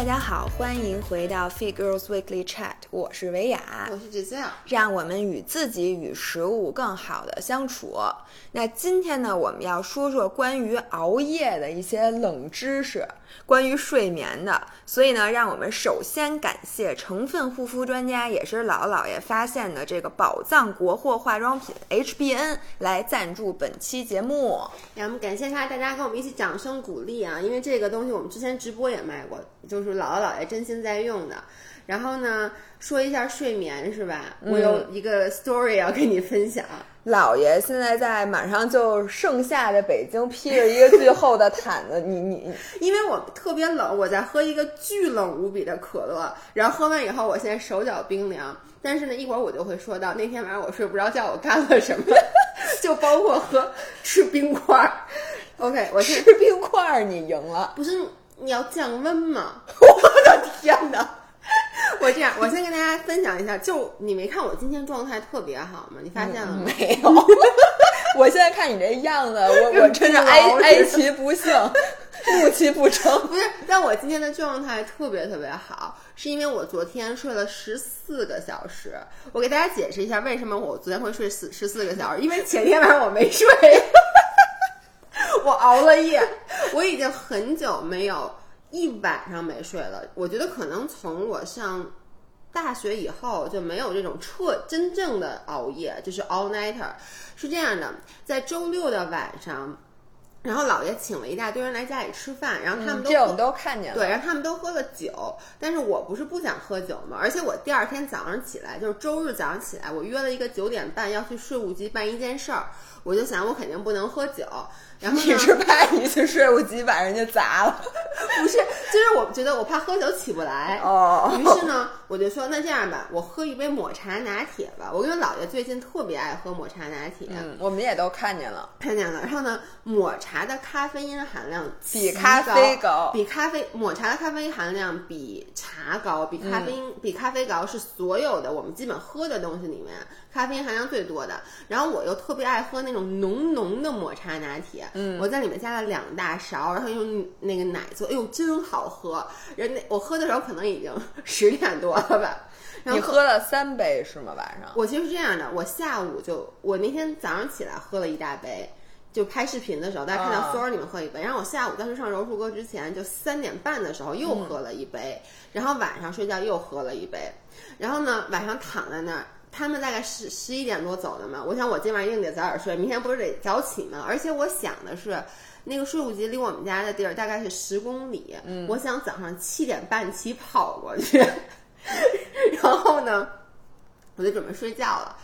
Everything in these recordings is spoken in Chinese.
大家好，欢迎回到 Fit Girls Weekly Chat，我是维雅，我是芷笑，让我们与自己与食物更好的相处。那今天呢，我们要说说关于熬夜的一些冷知识，关于睡眠的。所以呢，让我们首先感谢成分护肤专家，也是姥姥姥爷发现的这个宝藏国货化妆品 HBN 来赞助本期节目。让我们感谢他，大家跟我们一起掌声鼓励啊！因为这个东西我们之前直播也卖过，就是姥姥姥爷真心在用的。然后呢，说一下睡眠是吧？我有一个 story 要跟你分享。姥爷现在在马上就盛夏的北京披着一个巨厚的毯子，你你，因为我特别冷，我在喝一个巨冷无比的可乐，然后喝完以后，我现在手脚冰凉。但是呢，一会儿我就会说到那天晚上我睡不着觉，我干了什么，就包括喝吃冰块儿。OK，我吃冰块儿，你赢了。不是你要降温吗？我的天哪！我这样，我先跟大家分享一下，就你没看我今天状态特别好吗？你发现了没有？我现在看你这样子，我我真是哀哀其不幸，怒其不争。不是，但我今天的状态特别特别好，是因为我昨天睡了十四个小时。我给大家解释一下，为什么我昨天会睡十十四个小时？因为前天晚上我没睡，我熬了夜，我已经很久没有。一晚上没睡了，我觉得可能从我上大学以后就没有这种彻真正的熬夜，就是 all nighter。是这样的，在周六的晚上，然后姥爷请了一大堆人来家里吃饭，然后他们都这我们都看见了，对，然后他们都喝了酒，但是我不是不想喝酒嘛，而且我第二天早上起来，就是周日早上起来，我约了一个九点半要去税务局办一件事儿，我就想我肯定不能喝酒。然后你是怕你去税务局把人家砸了？不是，就是我觉得我怕喝酒起不来。哦。于是呢，我就说那这样吧，我喝一杯抹茶拿铁吧。我跟姥爷最近特别爱喝抹茶拿铁。嗯，我们也都看见了，看见了。然后呢，抹茶的咖啡因含量比咖啡高，比咖啡抹茶的咖啡因含量比茶高，比咖啡因比咖啡高是所有的我们基本喝的东西里面咖啡因含量最多的。然后我又特别爱喝那种浓浓的抹茶拿铁。嗯，我在里面加了两大勺，然后用那个奶做，哎呦，真好喝！人那我喝的时候可能已经 十点多了吧。你喝了三杯是吗？晚上？我其实是这样的，我下午就我那天早上起来喝了一大杯，就拍视频的时候大家看到 story 里面喝一杯，然后我下午当时上柔术课之前就三点半的时候又喝了一杯，然后晚上睡觉又喝了一杯，然后呢晚上躺在那儿。他们大概十十一点多走的嘛，我想我今晚一定得早点睡，明天不是得早起嘛。而且我想的是，那个税务局离我们家的地儿大概是十公里，嗯，我想早上七点半起跑过去，然后呢，我就准备睡觉了。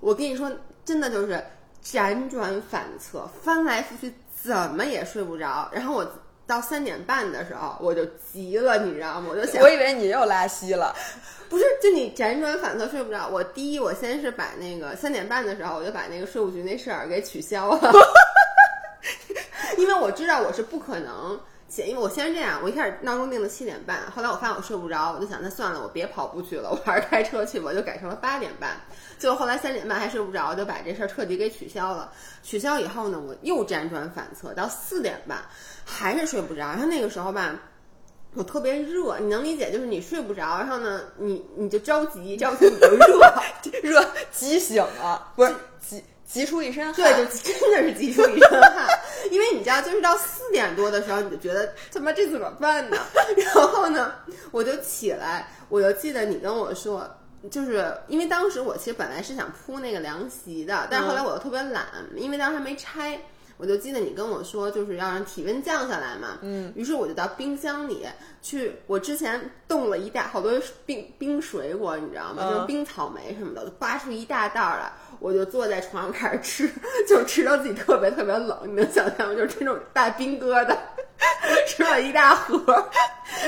我跟你说，真的就是辗转反侧，翻来覆去，怎么也睡不着。然后我到三点半的时候，我就急了，你知道吗？我就想，我以为你又拉稀了。不是，就你辗转反侧睡不着。我第一，我先是把那个三点半的时候，我就把那个税务局那事儿给取消了，因为我知道我是不可能因为我先是这样，我一开始闹钟定的七点半，后来我发现我睡不着，我就想那算了，我别跑步去了，我还是开车去吧，我就改成了八点半。结果后来三点半还睡不着，就把这事儿彻底给取消了。取消以后呢，我又辗转反侧到四点半，还是睡不着。然后那个时候吧。我特别热，你能理解？就是你睡不着，然后呢，你你就着急，着急你就热，热急醒了，不是急急出一身汗，对，就真的是急出一身汗。因为你知道，就是到四点多的时候，你就觉得他妈这怎么办呢？然后呢，我就起来，我就记得你跟我说，就是因为当时我其实本来是想铺那个凉席的，但是后来我又特别懒，因为当时还没拆。我就记得你跟我说，就是要让体温降下来嘛。嗯。于是我就到冰箱里去，我之前冻了一大好多冰冰水果，你知道吗？就是冰草莓什么的，扒出一大袋来。我就坐在床上开始吃，就吃到自己特别特别冷。你能想象吗？就是这种大冰疙瘩，吃了一大盒。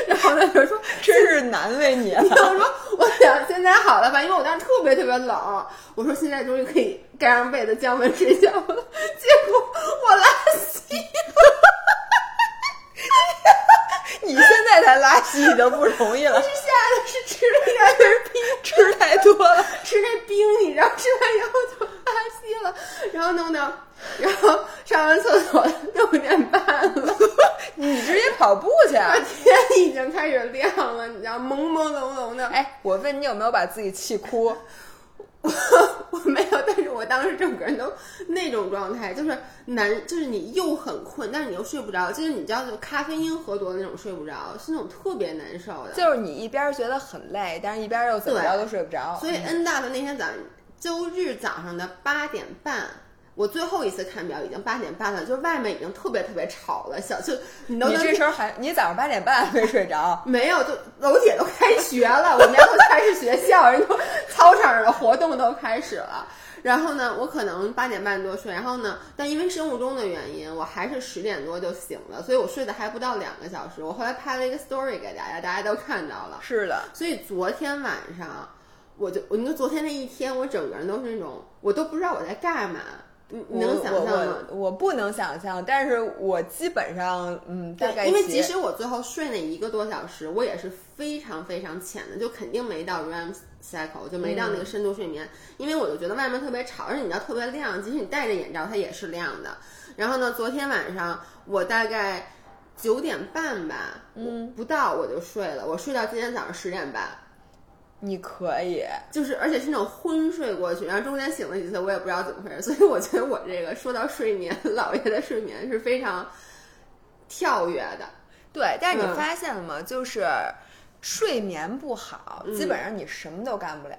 然后他就说：“真是难为你了。”我说：“我想现在好了吧？因为我当时特别特别冷。我说现在终于可以盖上被子降温睡觉了。结果我拉稀了。你现在才拉稀已经不容易了。是吓得，是吃了一点点冰，吃太多了，吃那冰，你知道，吃完以后就拉稀了。然后弄到，然后上完厕所六点半了，你直接。跑步去。啊天已经开始亮了，你知道，朦朦胧胧的。哎，我问你有没有把自己气哭？我没有，但是我当时整个人都那种状态，就是难，就是你又很困，但是你又睡不着，就是你知道，就咖啡因喝多的那种睡不着，是那种特别难受的。就是你一边觉得很累，但是一边又怎么着都睡不着。所以 N 大的那天早上，周日早上的八点半。我最后一次看表已经八点半了，就是外面已经特别特别吵了，小就你都你这时候还你早上八点半还没睡着？没有，就楼姐都开学了，我们家都开始学校，人都操场上的活动都开始了。然后呢，我可能八点半多睡，然后呢，但因为生物钟的原因，我还是十点多就醒了，所以我睡的还不到两个小时。我后来拍了一个 story 给大家，大家都看到了。是的，所以昨天晚上我就，我你说昨天那一天，我整个人都是那种，我都不知道我在干嘛。你你能想象吗？我我不能想象，但是我基本上嗯，大概因为即使我最后睡那一个多小时，我也是非常非常浅的，就肯定没到 REM cycle，就没到那个深度睡眠。因为我就觉得外面特别吵，而且你知道特别亮，即使你戴着眼罩，它也是亮的。然后呢，昨天晚上我大概九点半吧，嗯，不到我就睡了，我睡到今天早上十点半。你可以，就是而且是那种昏睡过去，然后中间醒了几次，我也不知道怎么回事。所以我觉得我这个说到睡眠，姥爷的睡眠是非常跳跃的。对，但是你嗯发现了吗？就是睡眠不好，嗯基本上你什么都干不了，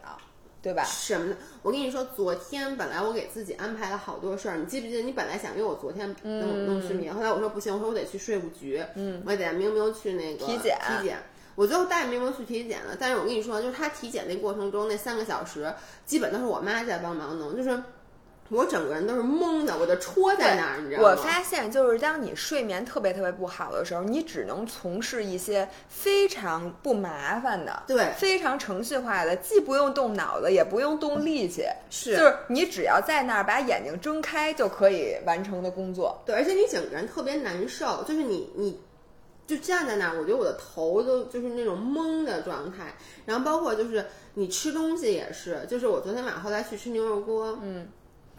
对吧？什么的？我跟你说，昨天本来我给自己安排了好多事儿，你记不记得？你本来想约我昨天弄弄睡眠，后来我说不行，我说我得去税务局，嗯，我得带明明去那个体检体检。我最后带明明去体检了，但是我跟你说，就是他体检那过程中那三个小时，基本都是我妈在帮忙弄，就是我整个人都是懵的，我就戳在那儿，你知道吗？我发现，就是当你睡眠特别特别不好的时候，你只能从事一些非常不麻烦的、对非常程序化的，既不用动脑子，也不用动力气，是就是你只要在那儿把眼睛睁开就可以完成的工作。对，而且你整个人特别难受，就是你你就站在那儿，我觉得我的头都就是那种懵的状态。然后包括就是你吃东西也是，就是我昨天晚上后来去吃牛肉锅，嗯，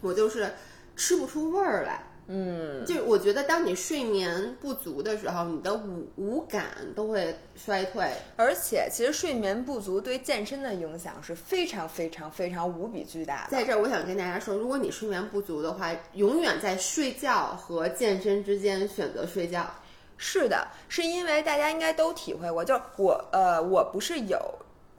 我就是吃不出味儿来。嗯，就我觉得当你睡眠不足的时候，你的五五感都会衰退。而且其实睡眠不足对健身的影响是非常非常非常无比巨大的。在这儿，我想跟大家说，如果你睡眠不足的话，永远在睡觉和健身之间选择睡觉。是的，是因为大家应该都体会过，就是我呃，我不是有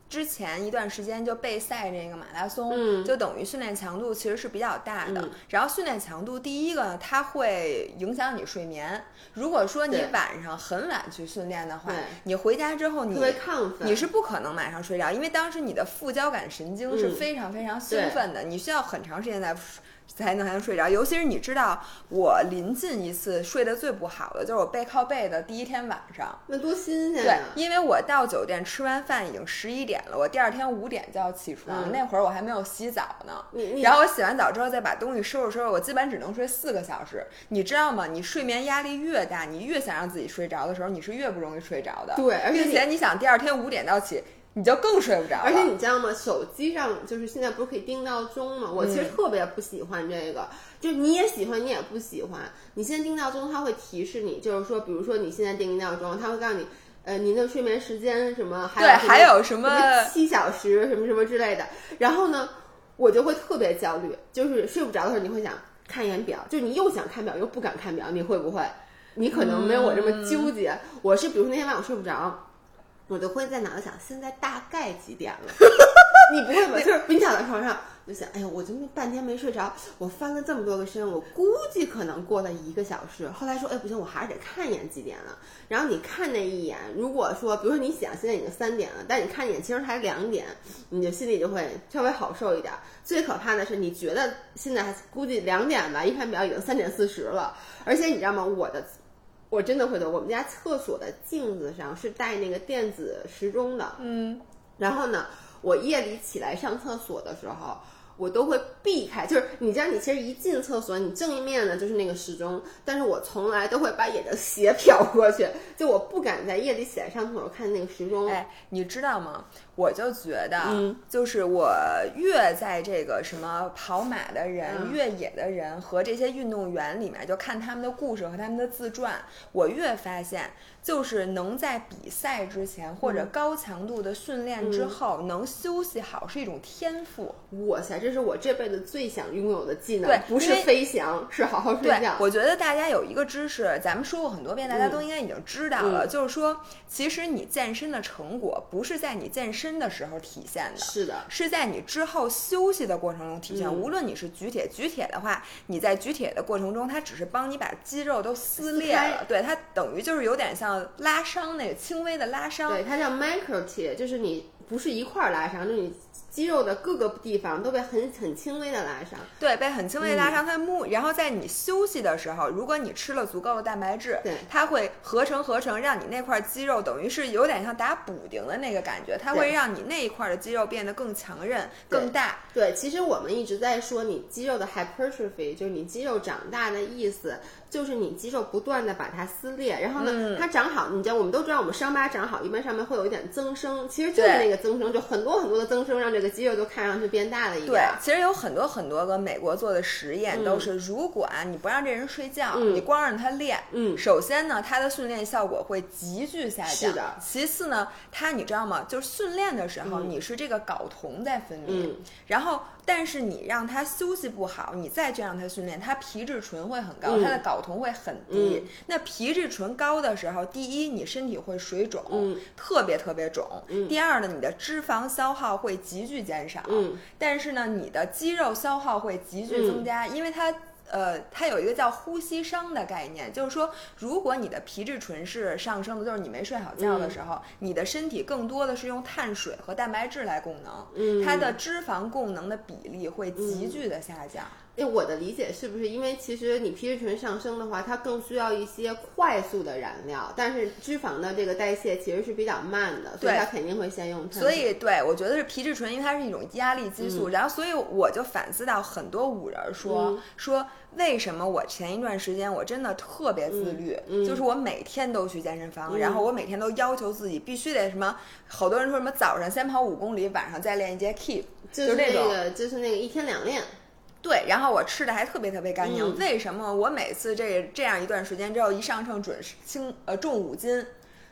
之前一段时间就备赛这个马拉松，嗯就等于训练强度其实是比较大的。嗯然后训练强度，第一个呢，它会影响你睡眠。如果说你晚上很晚去训练的话，你回家之后你特别亢奋，你是不可能马上睡着，因为当时你的副交感神经是嗯非常非常兴奋的，你需要很长时间才才能才能睡着。尤其是你知道，我临近一次睡得最不好的就是我背靠背的第一天晚上。那多新鲜对啊！，因为我到酒店吃完饭已经十一点了，我第二天五点就要起床，嗯那会儿我还没有洗澡呢。然后我洗完澡之后再把东西收拾收拾，我基本只能睡四个小时。你知道吗？你睡眠压力越大，你越想让自己睡着的时候，你是越不容易睡着的。对并且你想第二天五点到起，你就更睡不着了。而且你知道吗？手机上就是现在不是可以定闹钟吗？我其实嗯特别不喜欢这个，就你也喜欢，你也不喜欢。你现在定闹钟，它会提示你，就是说，比如说你现在定一闹钟，它会告诉你，呃，您的睡眠时间什么，还有对还有什么 七小时什么什么之类的。然后呢，我就会特别焦虑，就是睡不着的时候，你会想看一眼表，就你又想看表又不敢看表，你会不会？你可能没有我这么纠结。我是比如说那天晚上我睡不着。我就会在脑子想，现在大概几点了？你不会吧？就是你躺在床上，就想，哎呀，我这么半天没睡着，我翻了这么多个身，我估计可能过了一个小时。后来说，哎，不行，我还是得看一眼几点了。然后你看那一眼，如果说，比如说你想现在已经三点了，但你看一眼其实才两点，你就心里就会稍微好受一点。最可怕的是，你觉得现在还估计两点吧，一看表已经三点四十了，而且你知道吗？我的。我真的会的，我们家厕所的镜子上是带那个电子时钟的，嗯，然后呢，我夜里起来上厕所的时候，我都会避开。就是你知道，你其实一进厕所，你正面呢就是那个时钟，但是我从来都会把眼睛斜瞟过去，就我不敢在夜里起来上厕所看那个时钟。哎，你知道吗？我就觉得，嗯就是我越在这个什么跑马的人、嗯越野的人和这些运动员里面，就看他们的故事和他们的自传，我越发现，就是能在比赛之前或者高强度的训练之后、能休息好是一种天赋。哇塞，这是我这辈子最想拥有的技能，对不是飞翔，是好好睡觉，。我觉得大家有一个知识，咱们说过很多遍，大家都应该已经知道了，嗯就是说，其实你健身的成果不是在你健身的时候体现的，是的，是在你之后休息的过程中体现。嗯无论你是举铁，举铁的话，你在举铁的过程中，它只是帮你把肌肉都撕裂了，对，它等于就是有点像拉伤那个轻微的拉伤。对，它叫 micro tear，就是你不是一块儿拉伤，就是你肌肉的各个地方都被很很轻微的拉伤。对，被很轻微的拉伤，嗯它木，然后在你休息的时候，如果你吃了足够的蛋白质，对它会合成合成，让你那块肌肉等于是有点像打补丁的那个感觉，它会让你那一块的肌肉变得更强韧、更大。对，其实我们一直在说你肌肉的 hypertrophy，就是你肌肉长大的意思，就是你肌肉不断的把它撕裂，然后呢，嗯它长好，你知道我们都知道，我们伤疤长好，一般上面会有一点增生，其实就是那个增生，就很多很多的增生，让这个肌肉都看上去变大了一对。，其实有很多很多个美国做的实验，都是如果啊你不让这人睡觉，嗯你光让他练，嗯首先呢，他的训练效果会急剧下降。是的其次呢，他你知道吗？就是训练的时候，嗯你是这个睾酮在分泌，嗯然后但是你让他休息不好，你再去让他训练，他皮质醇会很高，嗯他的睾酮会很低。嗯那皮质醇高的时候，第一你身体会水肿，嗯特别特别肿。第二呢，你的脂肪消耗会急剧减少。嗯但是呢，你的肌肉消耗会急剧增加，因为它。呃，它有一个叫呼吸商的概念，就是说，如果你的皮质醇是上升的，就是你没睡好觉的时候，你的身体更多的是用碳水和蛋白质来供能，嗯它的脂肪供能的比例会急剧的下降。哎，我的理解是不是因为其实你皮质醇上升的话，它更需要一些快速的燃料，但是脂肪的这个代谢其实是比较慢的，所以它肯定会先用。所以，对我觉得是皮质醇，因为它是一种压力激嗯素。然后，所以我就反思到很多五人说、嗯说，为什么我前一段时间我真的特别自律，嗯就是我每天都去健身房，然后我每天都要求自己必须得什么，好多人说什么早上先跑五公里，晚上再练一节 keep，就是那。个就是那个一天两练，对，然后我吃的还特别特别干净。嗯为什么我每次这这样一段时间之后一上秤准是轻呃重五斤，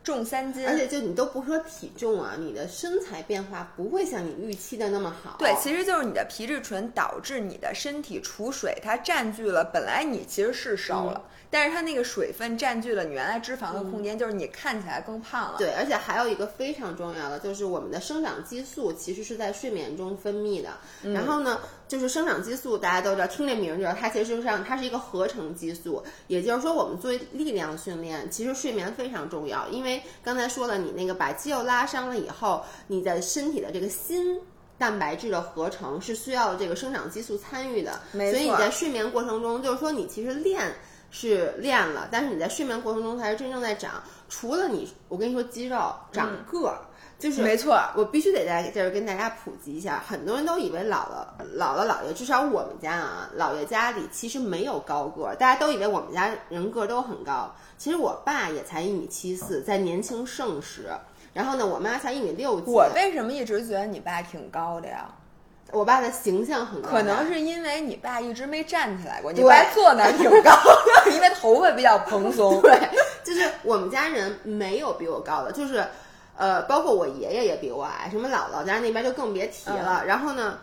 重三斤，而且就你都不说体重啊，你的身材变化不会像你预期的那么好。对，其实就是你的皮质醇导致你的身体储水，它占据了本来你其实是瘦了，但是它那个水分占据了你原来脂肪的空间，就是你看起来更胖了。对，而且还有一个非常重要的，就是我们的生长激素其实是在睡眠中分泌的。嗯然后呢，就是生长激素，大家都知道，听这名儿就知道，它其实上它是一个合成激素。也就是说，我们作为力量训练，其实睡眠非常重要，因为刚才说了，你那个把肌肉拉伤了以后，你的身体的这个新。蛋白质的合成是需要这个生长激素参与的，所以你在睡眠过程中，就是说你其实练是练了，但是你在睡眠过程中才是真正在长。除了你，我跟你说，肌肉长个儿，就是没错，我必须得在这儿跟大家普及一下，很多人都以为姥姥、姥姥、姥爷，至少我们家啊，姥爷家里其实没有高个儿，大家都以为我们家人个儿都很高。其实我爸也才一米七四，在年轻盛时。然后呢，我妈才一米六几。我为什么一直觉得你爸挺高的呀？我爸的形象很高大，可能是因为你爸一直没站起来过，你爸坐那儿挺高的，因为头发比较蓬松。对，就是我们家人没有比我高的，就是，呃，包括我爷爷也比我矮，什么姥姥家那边就更别提了。嗯然后呢，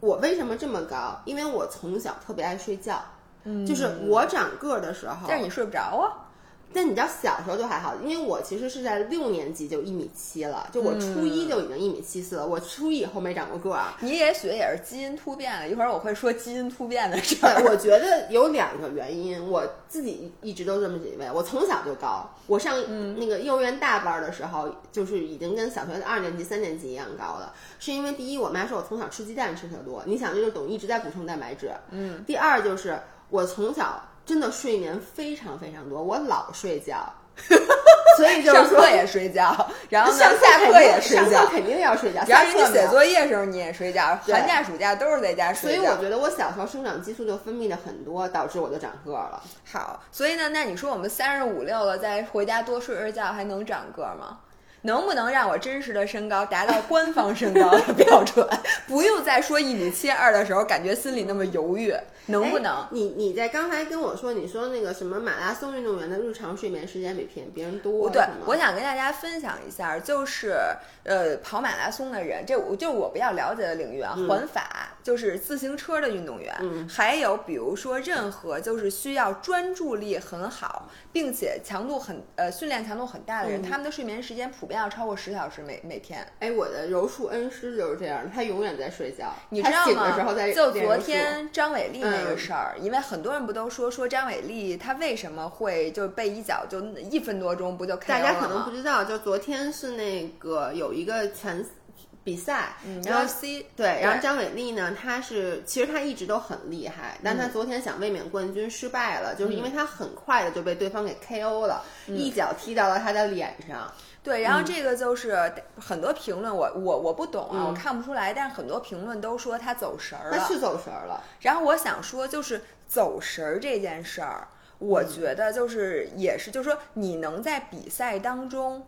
我为什么这么高？因为我从小特别爱睡觉，嗯就是我长个儿的时候，嗯但是你睡不着啊。但你知道小时候就还好，因为我其实是在六年级就一米七了，就我初一就已经一米七四了，我初一以后没长过个儿。你也许也是基因突变了，一会儿我会说基因突变的事对，儿。我觉得有两个原因，我自己一直都这么认为。我从小就高，我上那个幼儿园大班的时候，就是已经跟小学二年级、三年级一样高了。是因为第一，我妈说我从小吃鸡蛋吃的多，你想这就等于一直在补充蛋白质。嗯。第二就是我从小真的睡眠非常非常多，我老睡觉，所以就是课也睡觉，然后呢上下课也睡觉上课，肯定要睡觉，然后你下课没有写作业的时候你也睡觉，寒假暑假都是在家睡觉。所以我觉得我小时候生长激素就分泌的很多，导致我就长个儿了。好，所以呢，那你说我们三十五六了，再回家多睡睡觉，还能长个儿吗？能不能让我真实的身高达到官方身高的 标准？不用再说一米七二的时候，感觉心里那么犹豫，能不能哎？你你在刚才跟我说，你说那个什么马拉松运动员的日常睡眠时间比别别人多，对，我想跟大家分享一下，就是呃，跑马拉松的人，这我就我比较了解的领域啊，环法就是自行车的运动员，嗯还有比如说任何就是需要专注力很好，并且强度很呃训练强度很大的人，嗯他们的睡眠时间普遍要超过十小时每每天。哎，我的柔术恩师就是这样，他永远在睡觉，你知道他醒的时候吗在？就昨天张伟丽那个嗯。事儿，因为很多人不都说说张伟丽她为什么会就被一脚就一分多钟不就大家可能不知道，就昨天是那个有一个拳比赛，嗯然后 UFC 对，然后张伟丽呢，她是其实她一直都很厉害，但嗯。她昨天想卫冕冠军失败了，就是因为她很快的就被对方给 KO 了，嗯。一脚踢到了她的脸上。对，然后这个就是很多评论，我我我不懂啊，嗯我看不出来，但是很多评论都说他走神儿了。他是走神儿了，然后我想说，就是走神儿这件事儿，我嗯觉得就是也是，就是说你能在比赛当中。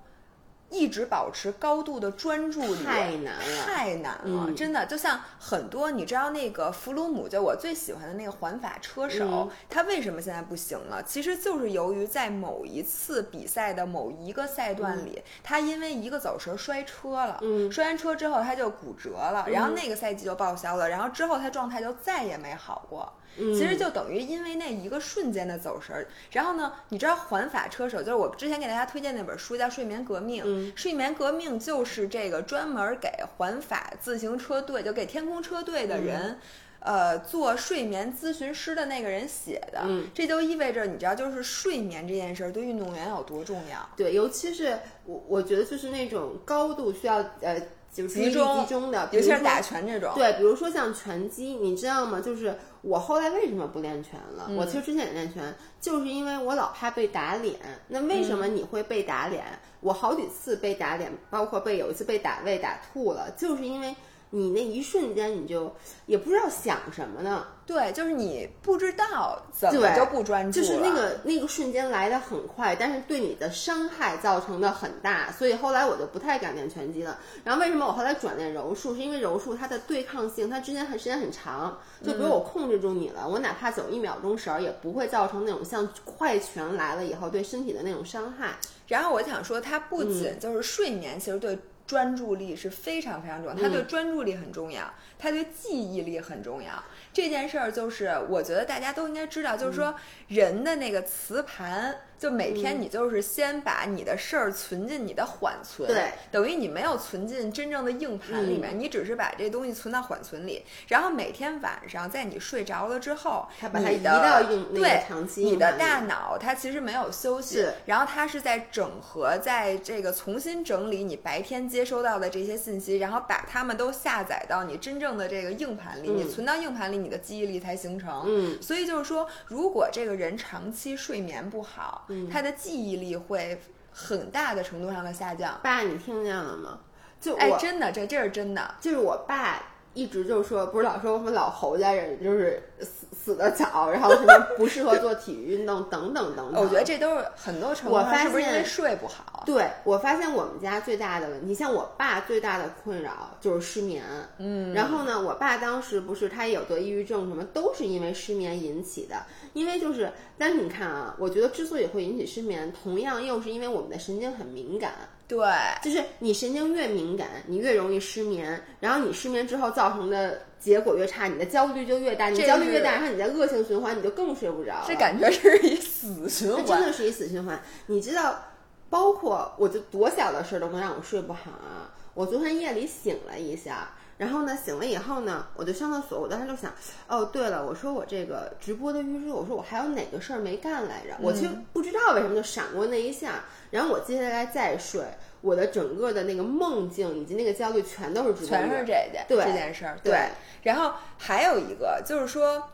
一直保持高度的专注力太难了太难了，嗯真的。就像很多，你知道那个弗鲁姆，就我最喜欢的那个环法车手，嗯他为什么现在不行了？其实就是由于在某一次比赛的某一个赛段里，他因为一个走神摔车了，嗯摔完车之后他就骨折了，然后那个赛季就报销了，然后之后他状态就再也没好过。嗯。其实就等于因为那一个瞬间的走神儿，然后呢，你知道环法车手就是我之前给大家推荐那本书叫《睡眠革命》，嗯睡眠革命》就是这个专门给环法自行车队，就给天空车队的人。呃，做睡眠咨询师的那个人写的，嗯。这就意味着你知道，就是睡眠这件事儿对运动员有多重要。对，尤其是我我觉得就是那种高度需要呃就是注意力集中集中的，尤其是打拳这种，对，比如说像拳击，你知道吗？就是我后来为什么不练拳了？我其实之前也练拳，就是因为我老怕被打脸。那为什么你会被打脸？我好几次被打脸，包括被有一次被打胃打吐了，就是因为你那一瞬间你就也不知道想什么呢。对，就是你不知道怎么对就不专注了，就是那个那个瞬间来的很快，但是对你的伤害造成的很大，所以后来我就不太敢练拳击了。然后为什么我后来转练柔术？是因为柔术它的对抗性，它之间很时间很长。就比如我控制住你了，我哪怕走一秒钟绳儿，也不会造成那种像快拳来了以后对身体的那种伤害。然后我想说，它不嗯仅就是睡眠，其实对专注力是非常非常重要，它嗯对专注力很重要，它对记忆力很重要。这件事儿就是我觉得大家都应该知道，就是嗯说人的那个磁盘，就每天你就是先把你的事儿存进你的缓存，对，等于你没有存进真正的硬盘里嗯。面，你只是把这东西存到缓存里，然后每天晚上在你睡着了之后，它把它移到硬那个对长期你的大脑它其实没有休息，然后它是在整合，在这个重新整理你白天接收到的这些信息，然后把它们都下载到你真正的这个硬盘里，嗯。你存到硬盘里，你的记忆力才形成。嗯，所以就是说，如果这个人长期睡眠不好，嗯他的记忆力会很大的程度上的下降。爸，你听见了吗？就哎，真的，这这是真的。就是我爸一直就说，不是老说我们老侯家人就是死死的早，然后什么 不适合做体育运动等等等等。我觉得这都是很多程度我是不是因为现睡不好？对我发现我们家最大的问题，像我爸最大的困扰就是失眠。嗯，然后呢，我爸当时不是他也有得抑郁症，什么都是因为失眠引起的。因为就是，但是你看啊，我觉得之所以会引起失眠，同样又是因为我们的神经很敏感。对，就是你神经越敏感，你越容易失眠，然后你失眠之后造成的结果越差，你的焦虑就越大，你焦虑越大，然后你在恶性循环，你就更睡不着。这感觉是一死循这真。的是一死循环。你知道，包括我就多小的事儿都能让我睡不好啊！我昨天夜里醒了一下，然后呢，醒了以后呢，我就上厕所，我当时就想，哦，对了，我说我这个直播的预热，我说我还有哪个事儿没干来着？我其实不知道为什么就闪过那一下，然后我接下来再睡，我的整个的那个梦境以及那个焦虑全都是全是这件对这件事儿。对然后还有一个就是说，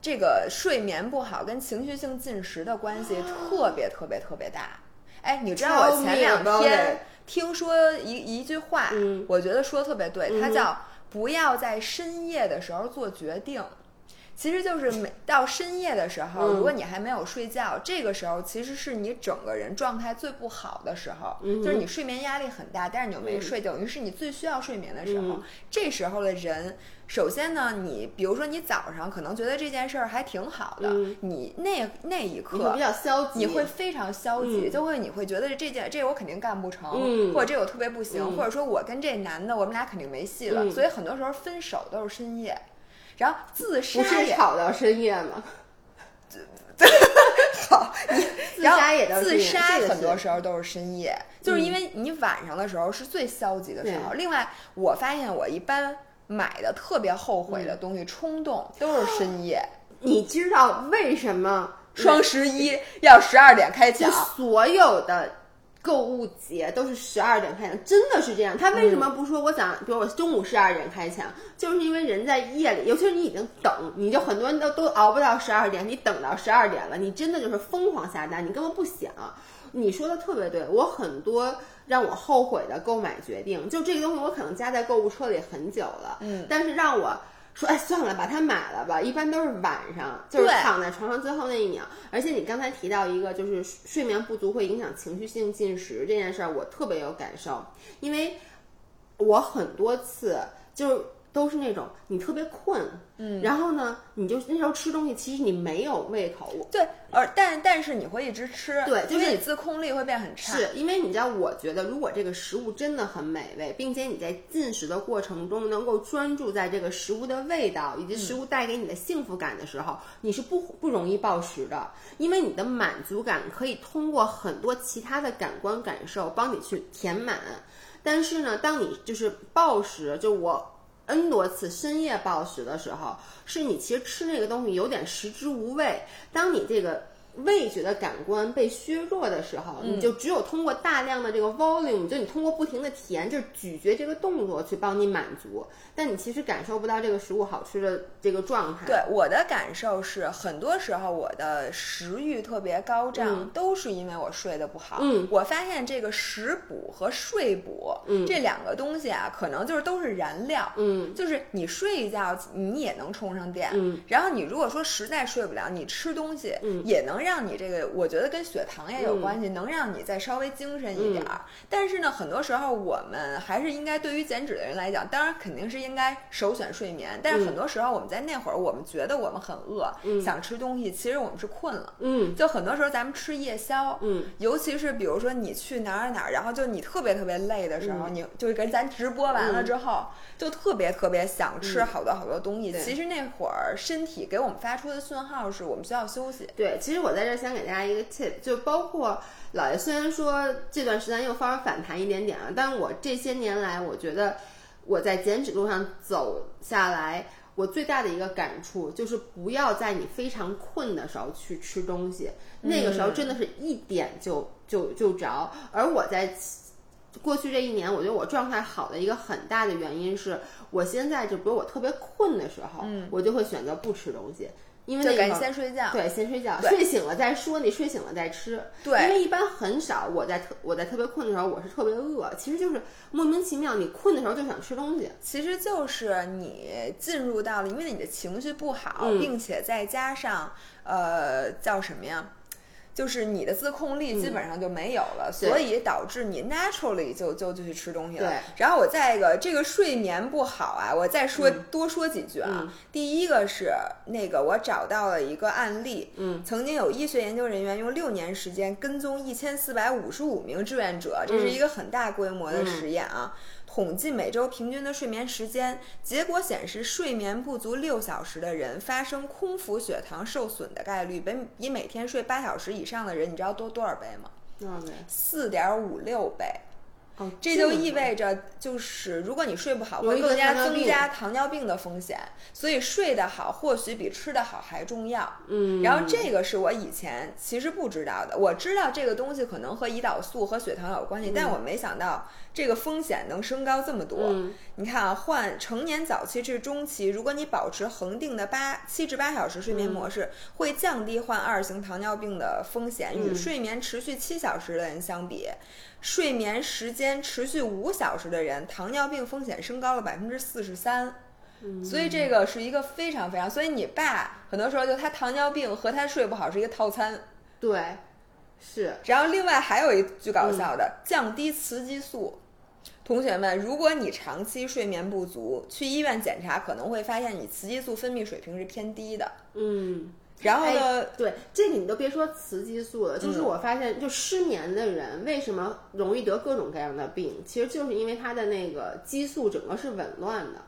这个睡眠不好跟情绪性进食的关系特别特别特别大。哎，你知道我前两天听说一一句话，嗯我觉得说的特别对，它叫不要在深夜的时候做决定。其实就是每到深夜的时候，嗯如果你还没有睡觉，这个时候其实是你整个人状态最不好的时候，嗯就是你睡眠压力很大，但是你又没嗯。睡，等于是你最需要睡眠的时候。嗯。这时候的人，首先呢，你比如说你早上可能觉得这件事儿还挺好的，嗯。你那那一刻比较消极，你会非常消极，嗯。就会你会觉得这件这我肯定干不成，嗯。或者这我特别不行，嗯。或者说我跟这男的我们俩肯定没戏了，嗯。所以很多时候分手都是深夜，然后自杀不是也吵到深夜吗？好，自然后杀也都自杀很多时候都是深夜，就是因为你晚上的时候是最消极的时候。对另外，我发现我一般买的特别后悔嗯的东西，冲动都是深夜。你知道为什么双十一要十二点开就抢，所有的购物节都是十二点开抢，真的是这样。他为什么不说我想，比如我中午十二点开抢，就是因为人在夜里，尤其是你已经等，你就很多人都都熬不到十二点，你等到十二点了，你真的就是疯狂下单，你根本不想。你说的特别对，我很多让我后悔的购买决定，就这个东西我可能加在购物车里很久了，嗯，但是让我说，哎，算了，把它买了吧。一般都是晚上，就是躺在床上最后那一秒。而且你刚才提到一个，就是睡眠不足会影响情绪性进食这件事儿，我特别有感受，因为我很多次就是都是那种你特别困，嗯，然后呢，你就那时候吃东西，其实你没有胃口，对，而但但是你会一直吃，对就是你自控力会变很差。是因为你知道，我觉得如果这个食物真的很美味，并且你在进食的过程中能够专注在这个食物的味道以及食物带给你的幸福感的时候，你是不不容易暴食的，因为你的满足感可以通过很多其他的感官感受帮你去填满。但是呢，当你就是暴食，就我 N 多次深夜暴食的时候，是你其实吃那个东西有点食之无味。当你这个味觉的感官被削弱的时候，你就只有通过大量的这个 volume，就你通过不停的填，就是咀嚼这个动作去帮你满足，但你其实感受不到这个食物好吃的这个状态。对我的感受是，很多时候我的食欲特别高涨，都是因为我睡得不好。嗯，我发现这个食补和睡补，嗯这两个东西啊，可能就是都是燃料。嗯就是你睡一觉，你也能充上电。嗯，然后你如果说实在睡不了，你吃东西，也能让你这个，我觉得跟血糖也有关系，能让你再稍微精神一点儿。但是呢，很多时候我们还是应该对于减脂的人来讲，当然肯定是应该首选睡眠。但是很多时候我们在那会儿，我们觉得我们很饿，想吃东西，其实我们是困了。嗯就很多时候咱们吃夜宵，嗯，尤其是比如说你去哪儿哪儿，然后就你特别特别累的时候，你就跟咱直播完了之后，就特别特别想吃好多好多东西。对其实那会儿身体给我们发出的讯号是我们需要休息。对，其实我在这儿想给大家一个 tip，就包括老爷虽然说这段时间又稍微反弹一点点了，但我这些年来，我觉得我在减脂路上走下来，我最大的一个感触就是不要在你非常困的时候去吃东西，那个时候真的是一点就 就就着。而我在过去这一年，我觉得我状态好的一个很大的原因是我现在就比如我特别困的时候，我就会选择不吃东西。因为就赶紧那个时候先睡觉。对，先睡觉，睡醒了再说。你睡醒了再吃，对因为一般很少我在特我在特别困的时候，我是特别饿，其实就是莫名其妙，你困的时候就想吃东西。其实就是你进入到了，因为你的情绪不好，嗯并且再加上呃叫什么呀？就是你的自控力基本上就没有了，对所以导致你 naturally 就就就去吃东西了。对然后我再一个，这个睡眠不好啊，我再说、多说几句啊。嗯第一个是那个我找到了一个案例，嗯，曾经有医学研究人员用六年时间跟踪一千四百五十五名志愿者，这是一个很大规模的实验啊。统计每周平均的睡眠时间，结果显示，睡眠不足六小时的人发生空腹血糖受损的概率，比比每天睡八小时以上的人，你知道多多少倍吗？多少倍？四点五六倍。哦这就意味着，就是如果你睡不好，会更加增加糖尿病的风险。所以睡得好，或许比吃得好还重要。嗯，然后这个是我以前其实不知道的，我知道这个东西可能和胰岛素和血糖有关系，但我没想到这个风险能升高这么多。嗯你看啊，患成年早期至中期，如果你保持恒定的八七至八小时睡眠模式，会降低患二型糖尿病的风险，与嗯睡眠持续七小时的人相比。睡眠时间持续五小时的人，糖尿病风险升高了百分之四十三。所以这个是一个非常非常，所以你爸很多时候就他糖尿病和他睡不好是一个套餐。对，是然后另外还有一句搞笑的，降低雌激素。同学们，如果你长期睡眠不足，去医院检查可能会发现你雌激素分泌水平是偏低的。嗯。然后呢，哎，对这个你都别说雌激素了，就是嗯我发现，就失眠的人为什么容易得各种各样的病，其实就是因为他的那个激素整个是紊乱的。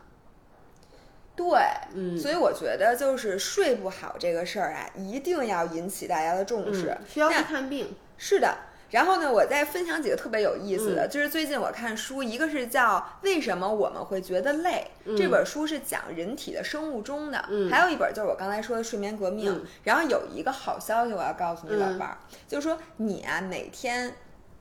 对，嗯所以我觉得就是睡不好这个事儿啊，一定要引起大家的重视。嗯需要去看病。是的。然后呢，我再分享几个特别有意思嗯的，就是最近我看书，一个是叫《为什么我们会觉得累》，这本书是讲人体的生物钟的，嗯还有一本就是我刚才说的睡眠革命。嗯然后有一个好消息我要告诉你老伴儿，就是说你啊每天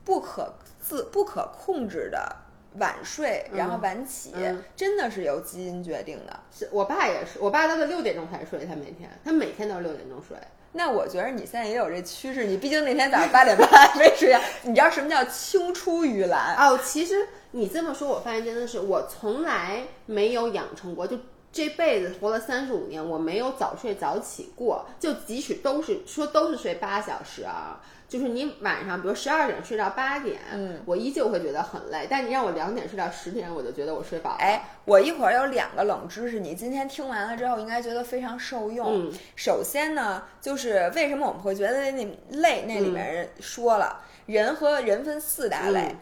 不可自不可控制的晚睡，然后晚起，嗯真的是由基因决定的。是我爸也是，我爸都是六点钟才睡，他每天，他每天都是六点钟睡。那我觉得你现在也有这趋势，你毕竟那天早上八点半没睡觉，你知道什么叫青出于蓝？哦，其实你这么说，我发现真的是我从来没有养成过，就这辈子活了三十五年，我没有早睡早起过。就即使都是说都是睡八小时啊，就是你晚上比如十二点睡到八点，嗯，我依旧会觉得很累。但你让我两点睡到十点，我就觉得我睡饱了。哎，我一会儿有两个冷知识，你今天听完了之后应该觉得非常受用。嗯首先呢，就是为什么我们会觉得那累？那里面说了，人和人分四大类。嗯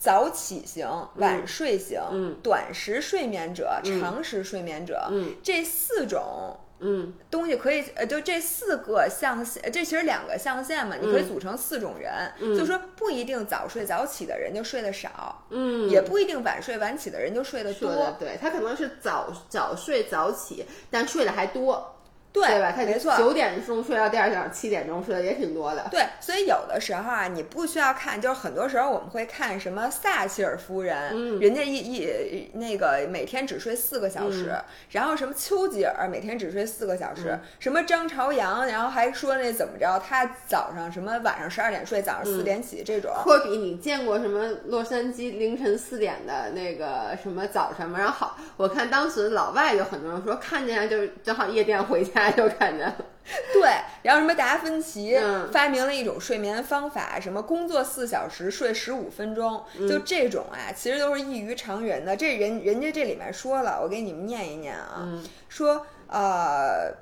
早起型、晚睡型、嗯。短时睡眠者、长时睡眠者，嗯。这四种嗯。东西可以，呃，就这四个象限，这其实两个象限嘛，你可以组成四种人，就说不一定早睡早起的人就睡得少，嗯，也不一定晚睡晚起的人就睡得多，对，他可能是早早睡早起，但睡得还多，对对吧？他没错。九点钟睡到第二天早上七点钟，睡的也挺多的。对，所以有的时候啊，你不需要看，就是很多时候我们会看什么撒切尔夫人，嗯人家一一那个每天只睡四个小时，嗯然后什么丘吉尔每天只睡四个小时，什么张朝阳，然后还说那怎么着，他早上什么晚上十二点睡，早上四点起这种，科比，你见过什么洛杉矶凌晨四点的那个什么早晨吗？然后好，我看当时老外有很多人说看见就正好夜店回家就看见了。对，然后什么达芬奇嗯发明了一种睡眠方法，什么工作四小时睡十五分钟，嗯就这种啊，其实都是异于常人的。这人人家这里面说了，我给你们念一念啊，嗯说呃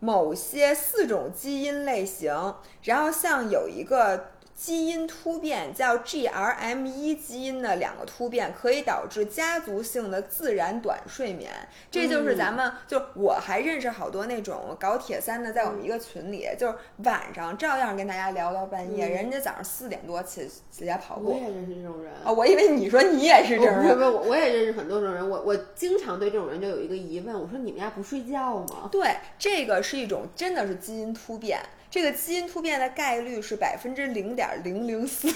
某些四种基因类型，然后像有一个。基因突变叫 GRM1 基因的两个突变可以导致家族性的自然短睡眠，这就是咱们、就我还认识好多那种搞铁三的，在我们一个群里，就是晚上照样跟大家聊到半夜，嗯人家早上四点多起起来跑步我也认识这种人。啊、我以为你说你也是这种人，不不是，我我也认识很多这种人。我我经常对这种人就有一个疑问，我说你们家不睡觉吗？对，这个是一种真的是基因突变，这个基因突变的概率是百分之零点零零四，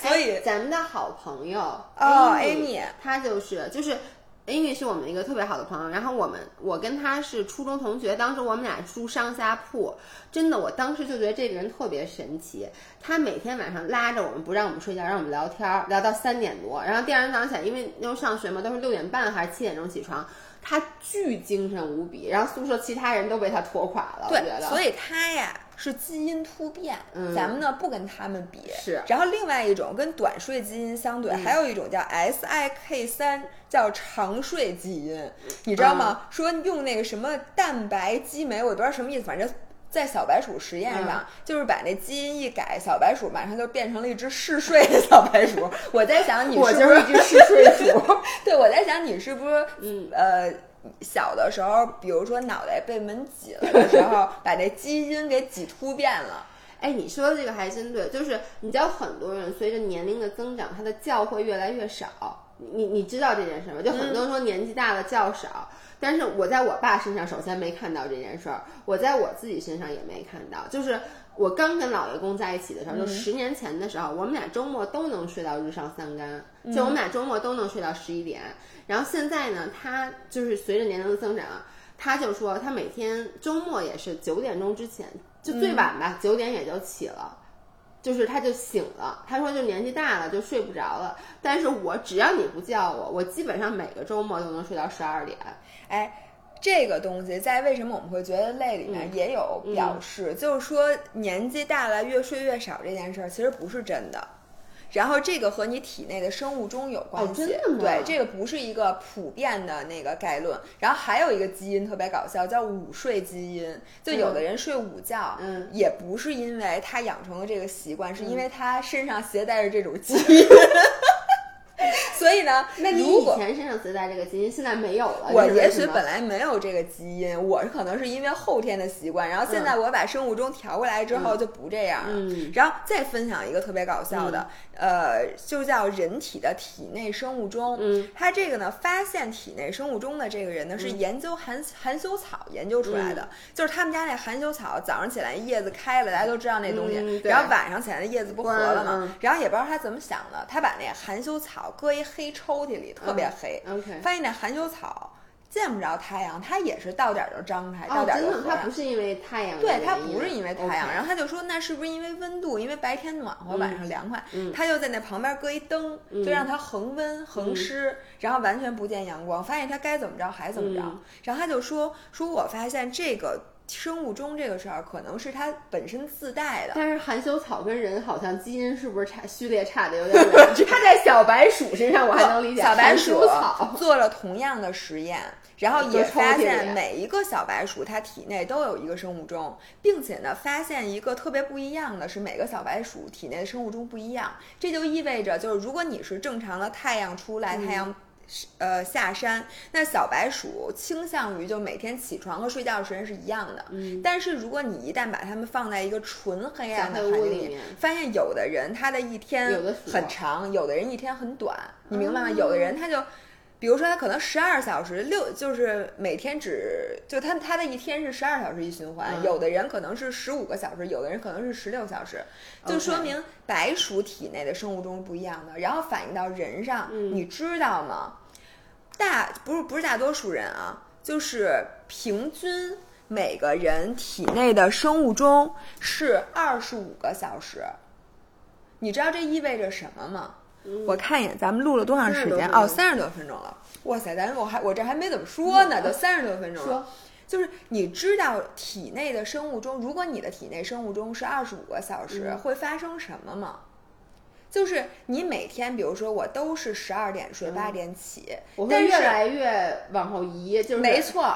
所以哎咱们的好朋友哦 Amy，Amy 她就是就是。Amy 是我们一个特别好的朋友，然后我们我跟她是初中同学，当时我们俩住上下铺，真的，我当时就觉得这个人特别神奇。他每天晚上拉着我们不让我们睡觉，让我们聊天儿，聊到三点多，然后第二天早上起来，因为那时候上学嘛，都是六点半还是七点钟起床，他巨精神无比，然后宿舍其他人都被他拖垮了，我觉，得。所以他呀是基因突变，嗯咱们呢不跟他们比。是然后另外一种跟短睡基因相对，还有一种叫 SIK 三，叫长睡基因，你知道吗？说用那个什么蛋白激酶，我不知道什么意思，反正。在小白鼠实验上，就是把那基因一改，小白鼠马上就变成了一只嗜睡的小白鼠。我在想，你是不是就是一只嗜睡鼠。对，我在想你是不是，嗯呃，小的时候，比如说脑袋被门挤了的时候，把这基因给挤突变了。哎，你说的这个还真对，就是你知道很多人随着年龄的增长，他的觉会越来越少。你你知道这件事吗？就很多人说年纪大了觉少，但是我在我爸身上首先没看到这件事儿，我在我自己身上也没看到。就是我刚跟老爷公在一起的时候，就十年前的时候，我们俩周末都能睡到日上三竿，就我们俩周末都能睡到十一点。然后现在呢，他就是随着年龄的增长，他就说他每天周末也是九点钟之前，就最晚吧，九点也就起了。就是他就醒了，他说就年纪大了就睡不着了，但是我只要你不叫我，我基本上每个周末都能睡到十二点。哎，这个东西在为什么我们会觉得累里面也有表示，就是说年纪大了越睡越少这件事儿其实不是真的。然后这个和你体内的生物钟有关系，对，这个不是一个普遍的那个概论。然后还有一个基因特别搞笑，叫午睡基因，就有的人睡午觉，嗯，也不是因为他养成了这个习惯，是因为他身上携带着这种基因。所以呢，那你以前身上携带这个基因，现在没有了。我也许本来没有这个基因，我是可能是因为后天的习惯，然后现在我把生物钟调过来之后就不这样了。然后再分享一个特别搞笑的，呃，就叫人体的体内生物钟。嗯，他这个呢，发现体内生物钟的这个人呢，是研究含含羞草研究出来的，就是他们家那含羞草，早上起来叶子开了，大家都知道那东西，然后晚上起来那叶子不活了吗？然后也不知道他怎么想的，他把那含羞草搁一。黑抽屉里特别黑，OK，发现那含羞草见不着太阳，它也是到点儿就张开，到点儿就它不是因为太阳，对，它不是因为太阳。然后他就说，那是不是因为温度？因为白天暖和，晚上凉快。他就在那旁边搁一灯，就让它恒温恒湿，然后完全不见阳光。发现它该怎么着还怎么着。然后他就说，说我发现这个。生物钟这个事儿可能是它本身自带的，但是含羞草跟人好像基因是不是差序列差的有点远？它在小白鼠身上我还能理解，小白鼠草 做了同样的实验，然后也发现每一个小白鼠它体内都有一个生物钟，并且呢发现一个特别不一样的是每个小白鼠体内的生物钟不一样，这就意味着就是如果你是正常的太阳出来，太阳。呃，下山，那小白鼠倾向于就每天起床和睡觉的时间是一样的。嗯，但是如果你一旦把它们放在一个纯黑暗的环境里，发现有的人他的一天很长，有的人一天很短，你明白吗？有的人他就，比如说他可能十二小时六，就是每天只就他他的一天是十二小时一循环，有的人可能是十五个小时，有的人可能是十六小时，就说明白鼠体内的生物钟是不一样的，然后反映到人上，你知道吗？大不是不是大多数人啊，就是平均每个人体内的生物钟是二十五个小时。你知道这意味着什么吗？我看一眼，咱们录了多长时间？哦，三十多分钟了。哇塞，咱我还我这还没怎么说呢，都三十多分钟了。就是你知道体内的生物钟，如果你的体内生物钟是二十五个小时，会发生什么吗？就是你每天，比如说我都是十二点睡，八点起，我会越来越往后移，就是没错，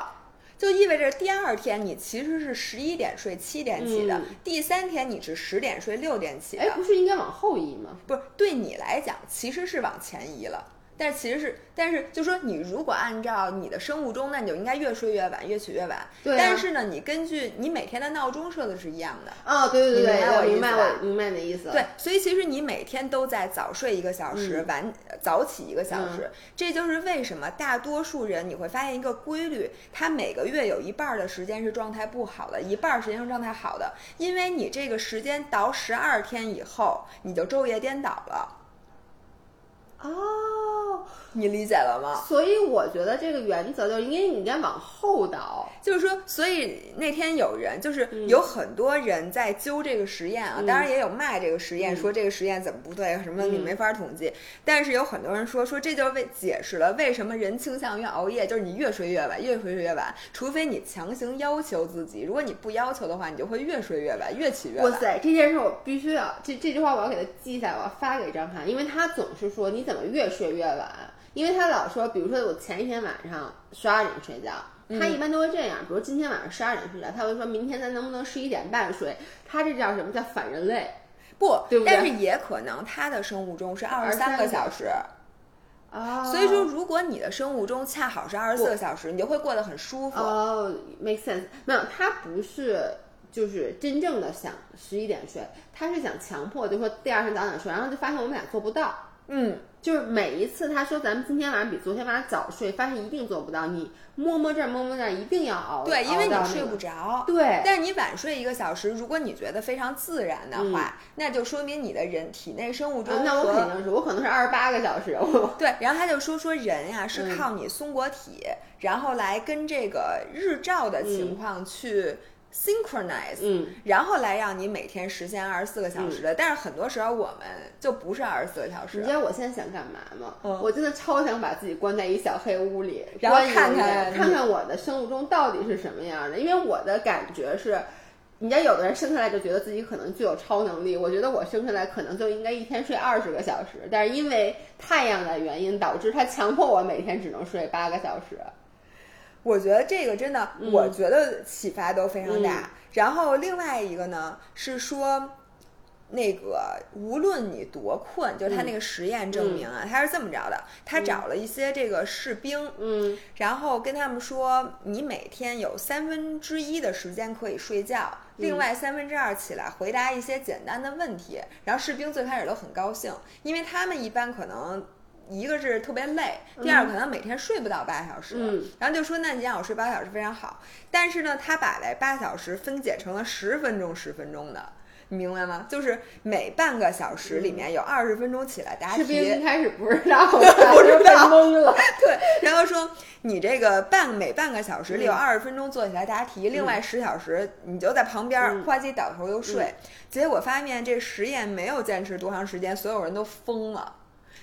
就意味着第二天你其实是十一点睡，七点起的，第三天你是十点睡，六点起的。哎，不是应该往后移吗？不是，对你来讲其实是往前移了。但其实是，但是就说你如果按照你的生物钟，那你就应该越睡越晚，越起越晚。对。但是呢，你根据你每天的闹钟设的是一样的。哦，对对对，我明白我明白你的意思。对，所以其实你每天都在早睡一个小时，晚早起一个小时。这就是为什么大多数人你会发现一个规律，他每个月有一半的时间是状态不好的，一半时间是状态好的，因为你这个时间倒十二天以后，你就昼夜颠倒了。哦，你理解了吗？所以我觉得这个原则就是，因为你应该往后倒。就是说，所以那天有人，就是有很多人在揪这个实验啊，当然也有骂这个实验，说这个实验怎么不对，什么你没法统计。但是有很多人说，说这就为解释了为什么人倾向于熬夜，就是你越睡越晚，越睡越晚，除非你强行要求自己，如果你不要求的话，你就会越睡越晚，越起越晚。哇塞，这件事我必须要，这这句话我要给他记下来，我要发给张翰，因为他总是说你怎么越睡越晚，因为他老说，比如说我前一天晚上十二点睡觉。他一般都会这样，比如今天晚上十二点睡觉，他会说明天咱能不能十一点半睡？他这叫什么叫反人类？不，对不对？但是也可能他的生物钟是二十三个小时，啊，所以说如果你的生物钟恰好是二十四个小时，你就会过得很舒服。哦，make sense。没有，他不是。就是真正的想十一点睡，他是想强迫，就说第二天早点睡，然后就发现我们俩做不到。嗯，就是每一次他说咱们今天晚上比昨天晚上早睡，发现一定做不到。你摸摸这儿摸摸那儿，一定要熬。对，因为你睡不着。对，但是你晚睡一个小时，如果你觉得非常自然的话，嗯那就说明你的人体内生物钟啊那我和肯定是，我可能是二十八个小时。对，然后他就说说人呀、是嗯靠你松果体，然后来跟这个日照的情况去 synchronize，、嗯，然后来让你每天实现二十四个小时的。但是很多时候我们就不是二十四个小时你知，道我现在想干嘛吗？嗯我真的超想把自己关在一小黑屋里，然后看看看看我的生物钟到底是什么样的。因为我的感觉是，你知道，有的人生下来就觉得自己可能具有超能力，我觉得我生下来可能就应该一天睡二十个小时，但是因为太阳的原因，导致他强迫我每天只能睡八个小时。我觉得这个真的，嗯我觉得启发都非常大。嗯然后另外一个呢是说。那个无论你多困，就是他那个实验证明啊，他是这么着的，他找了一些这个士兵，嗯然后跟他们说，你每天有三分之一的时间可以睡觉，另外三分之二起来回答一些简单的问题。然后士兵最开始都很高兴，因为他们一般可能。一个是特别累，第二个可能每天睡不到八小时，嗯。然后就说那你让我睡八小时非常好，但是呢，他把这八小时分解成了十分钟十分钟的，你明白吗？就是每半个小时里面有二十分钟起来答题，一开始不知道，不知道被懵了。对，然后说你这个半每半个小时里有二十分钟做起来答题，另外十小时你就在旁边嗯。呱唧倒头就睡。结果发现这实验没有坚持多长时间，所有人都疯了，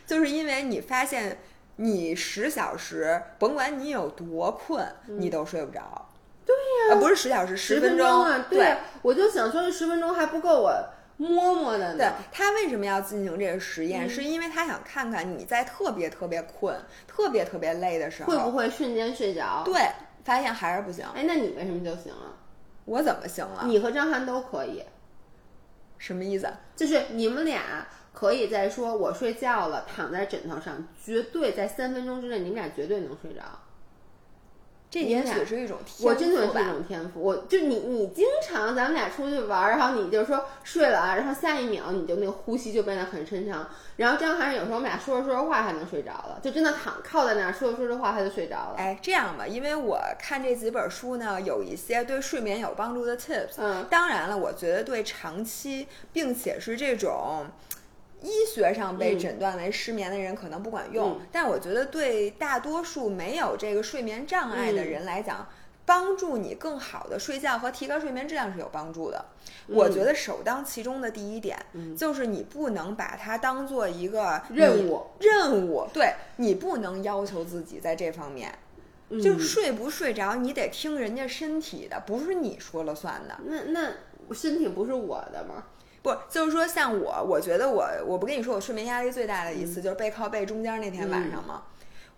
就是因为你发现你十小时，甭管你有多困，你都睡不着。对呀、不是十小时，十分钟啊，对对，我就想说这十分钟还不够我摸摸的呢对呢。他为什么要进行这个实嗯验？是因为他想看看你在特别特别困、特别特别累的时候，会不会瞬间睡着？对，发现还是不行。哎，那你为什么就行了？我怎么行了？你和张翰都可以，什么意思？就是你们俩可以在说我睡觉了，躺在枕头上，绝对在三分钟之内，你们俩绝对能睡着。这也许是一种天赋。我真觉得是一种天赋。我就你，你经常咱们俩出去玩儿，然后你就说睡了啊，然后下一秒你就那个呼吸就变得很深长。然后张涵有时候我们俩说着说着话，还能睡着了，就真的躺靠在那儿说着说着话，他就睡着了。哎，这样吧，因为我看这几本书呢，有一些对睡眠有帮助的 tips。嗯当然了，我觉得对长期并且是这种医学上被嗯诊断为失眠的人可能不管用，嗯但我觉得对大多数没有这个睡眠障碍的嗯人来讲。帮助你更好的睡觉和提高睡眠质量是有帮助的。我觉得首当其冲的第一点，嗯就是你不能把它当做一个任务任务，对你不能要求自己在这方面。就嗯睡不睡着，你得听人家身体的，不是你说了算的。那那身体不是我的吗？不，就是说像我，我觉得我，我不跟你说，我睡眠压力最大的一次、就是背靠背中间那天晚上吗？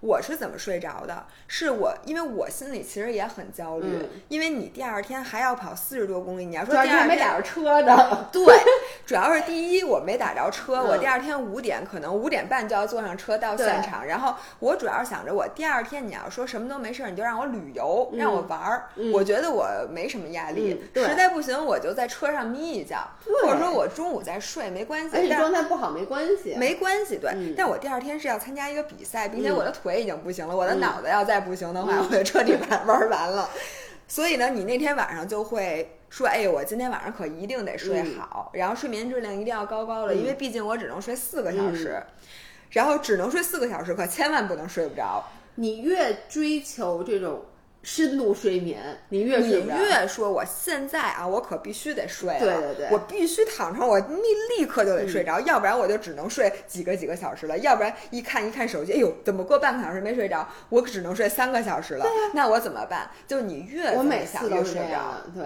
我是怎么睡着的？是我，因为我心里其实也很焦虑，嗯因为你第二天还要跑四十多公里，你要说第二天没打着车的。对，主要是第一我没打着车，我嗯第二天五点可能五点半就要坐上车到现场，然后我主要是想着我第二天你要说什么都没事儿，你就让我旅游，让我玩儿，嗯我觉得我没什么压力，实在不行我就在车上眯一觉，或者说我中午再睡没关系而，且状态不好没关系。没关系，对。嗯但我第二天是要参加一个比赛，并且嗯我的腿已经不行了，我的嗯。脑子要再不行的话，嗯。我就彻底玩玩完了。所以呢，你那天晚上就会说：“哎，我今天晚上可一定得睡嗯。好，然后睡眠质量一定要高高的，因为嗯毕竟我只能睡四个小时，然后只能睡四个小时，可千万不能睡不着。你越追求这种深度睡眠，你越你。越说我现在啊，我可必须得睡了，对对对我必须躺上，我立立刻就得睡着，要不然我就只能睡几个几个小时了，要不然一看一看手机，哎呦，怎么过半个小时没睡着，我只能睡三个小时了，那我怎么办？就你越我每想次都睡不着。对。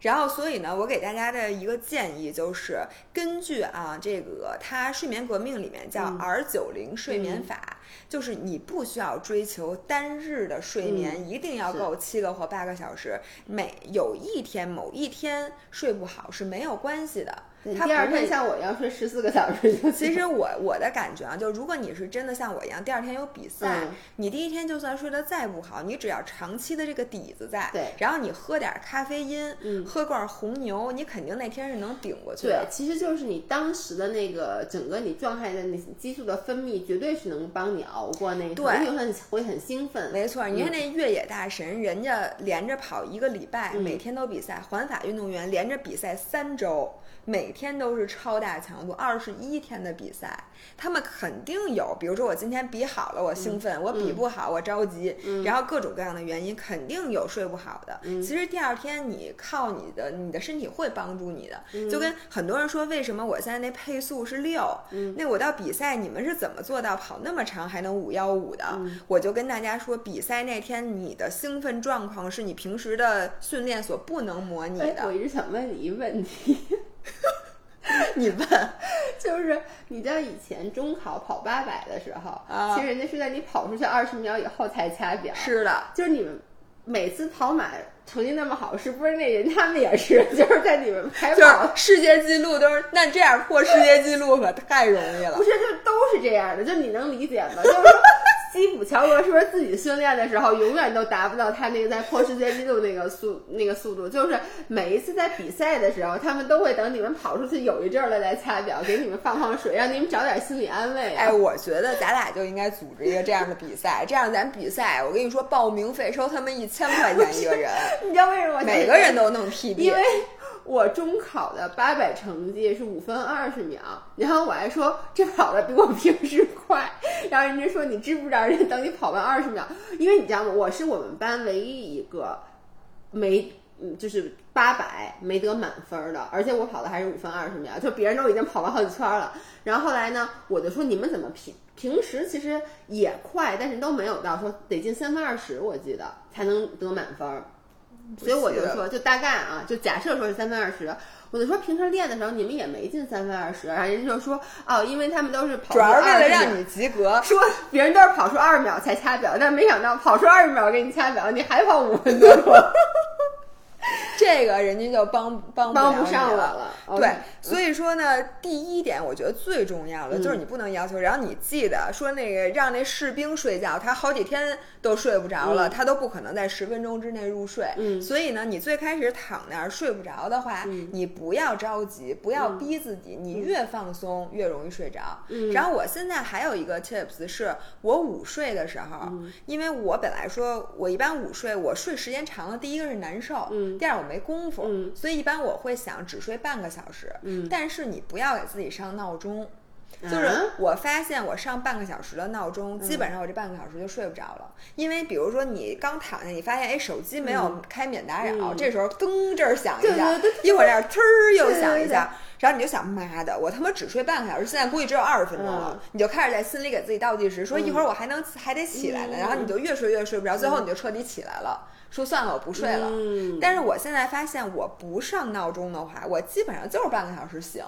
然后，所以呢，我给大家的一个建议就是，根据啊这个它睡眠革命里面叫嗯 R 九零睡眠法，就是你不需要追求单日的睡眠、一定要够七个或八个小时，每有一天某一天睡不好是没有关系的。它第二天像我一样睡十四个小时就其实我我的感觉啊，就如果你是真的像我一样，第二天有比赛，嗯你第一天就算睡得再不好，你只要长期的这个底子在，对然后你喝点咖啡因，嗯喝罐红牛，你肯定那天是能顶过去的对，。其实就是你当时的那个整个你状态的那激素的分泌，绝对是能帮你熬过那个，对你会很会很兴奋。没错，你看那越野大神，人家连着跑一个礼拜，嗯每天都比赛；环法运动员连着比赛三周，每天都是超大强度，二十一天的比赛，他们肯定有，比如说我今天比好了，我兴奋；我比不好，我着急，然后各种各样的原因，肯定有睡不好的。其实第二天你靠你的，你的身体会帮助你的，就跟很多人说，为什么我现在那配速是六，那我到比赛你们是怎么做到跑那么长还能五幺五的？我就跟大家说，比赛那天你的兴奋状况是你平时的训练所不能模拟哎，的。我一直想问你一问题，你问，就是你知道以前中考跑八百的时候，啊其实人家是在你跑出去二十秒以后才掐表，是的，就是你们每次跑马成绩那么好，是不是那人他们也是 就是在你们排跑？世界纪录都是，那这样破世界纪录可太容易了不。是，就都是这样的，就你能理解吗？就是说，基普乔格是不是自己训练的时候，永远都达不到他那个在破世界纪录那个速那个速度？就是每一次在比赛的时候，他们都会等你们跑出去有一阵儿了再掐表，给你们放放水，让你们找点心理安慰啊。哎，我觉得咱俩就应该组织一个这样的比赛，这样咱比赛，我跟你说，报名费收他们一千块钱一个人，你知道为什么每个人都弄 PB，因为我中考的八百成绩是五分二十秒，然后我还说这跑的比我平时快，然后人家说你知不知道人家等你跑完二十秒，因为你知道吗？我是我们班唯一一个没。就是八百没得满分的，而且我跑的还是五分二十秒，就别人都已经跑完好几圈了。然后后来呢，我就说你们怎么平平时其实也快，但是都没有到说得进三分二十，我记得才能得满分。所以我就说，就大概啊，就假设说是三分二十，我就说平时练的时候你们也没进三分二十，然后人家就说哦，因为他们都是跑主要是为了让你及格。说别人都是跑出二十秒才掐表，但没想到跑出二十秒给你掐表，你还跑五分多钟，这个人家就帮帮帮不上我了。对所以说呢，第一点我觉得最重要的就是嗯你不能要求，然后你记得说那个让那士兵睡觉，他好几天都睡不着了，嗯。他都不可能在十分钟之内入睡。嗯。所以呢，你最开始躺那儿睡不着的话，嗯。你不要着急，不要逼自己，你越放松越容易睡着。嗯。然后我现在还有一个 tips 是，我午睡的时候，嗯。因为我本来说我一般午睡，我睡时间长了，第一个是难受，嗯第二我没功夫，嗯所以一般我会想只睡半个小时。嗯但是你不要给自己上闹钟。就是啊我发现我上半个小时的闹钟，基本上我这半个小时就睡不着了。因为比如说你刚躺下，你发现哎手机没有开免打扰，嗯。这时候噔这儿响一下，一会儿这儿呲儿又响一下，然后你就想妈的，我他妈只睡半个小时，现在估计只有二十分钟了，嗯。你就开始在心里给自己倒计时，说一会儿我还能还得起来呢，嗯。然后你就越睡越睡不着，最后你就彻底起来了，说算了我不睡了。嗯。但是我现在发现，我不上闹钟的话，我基本上就是半个小时醒。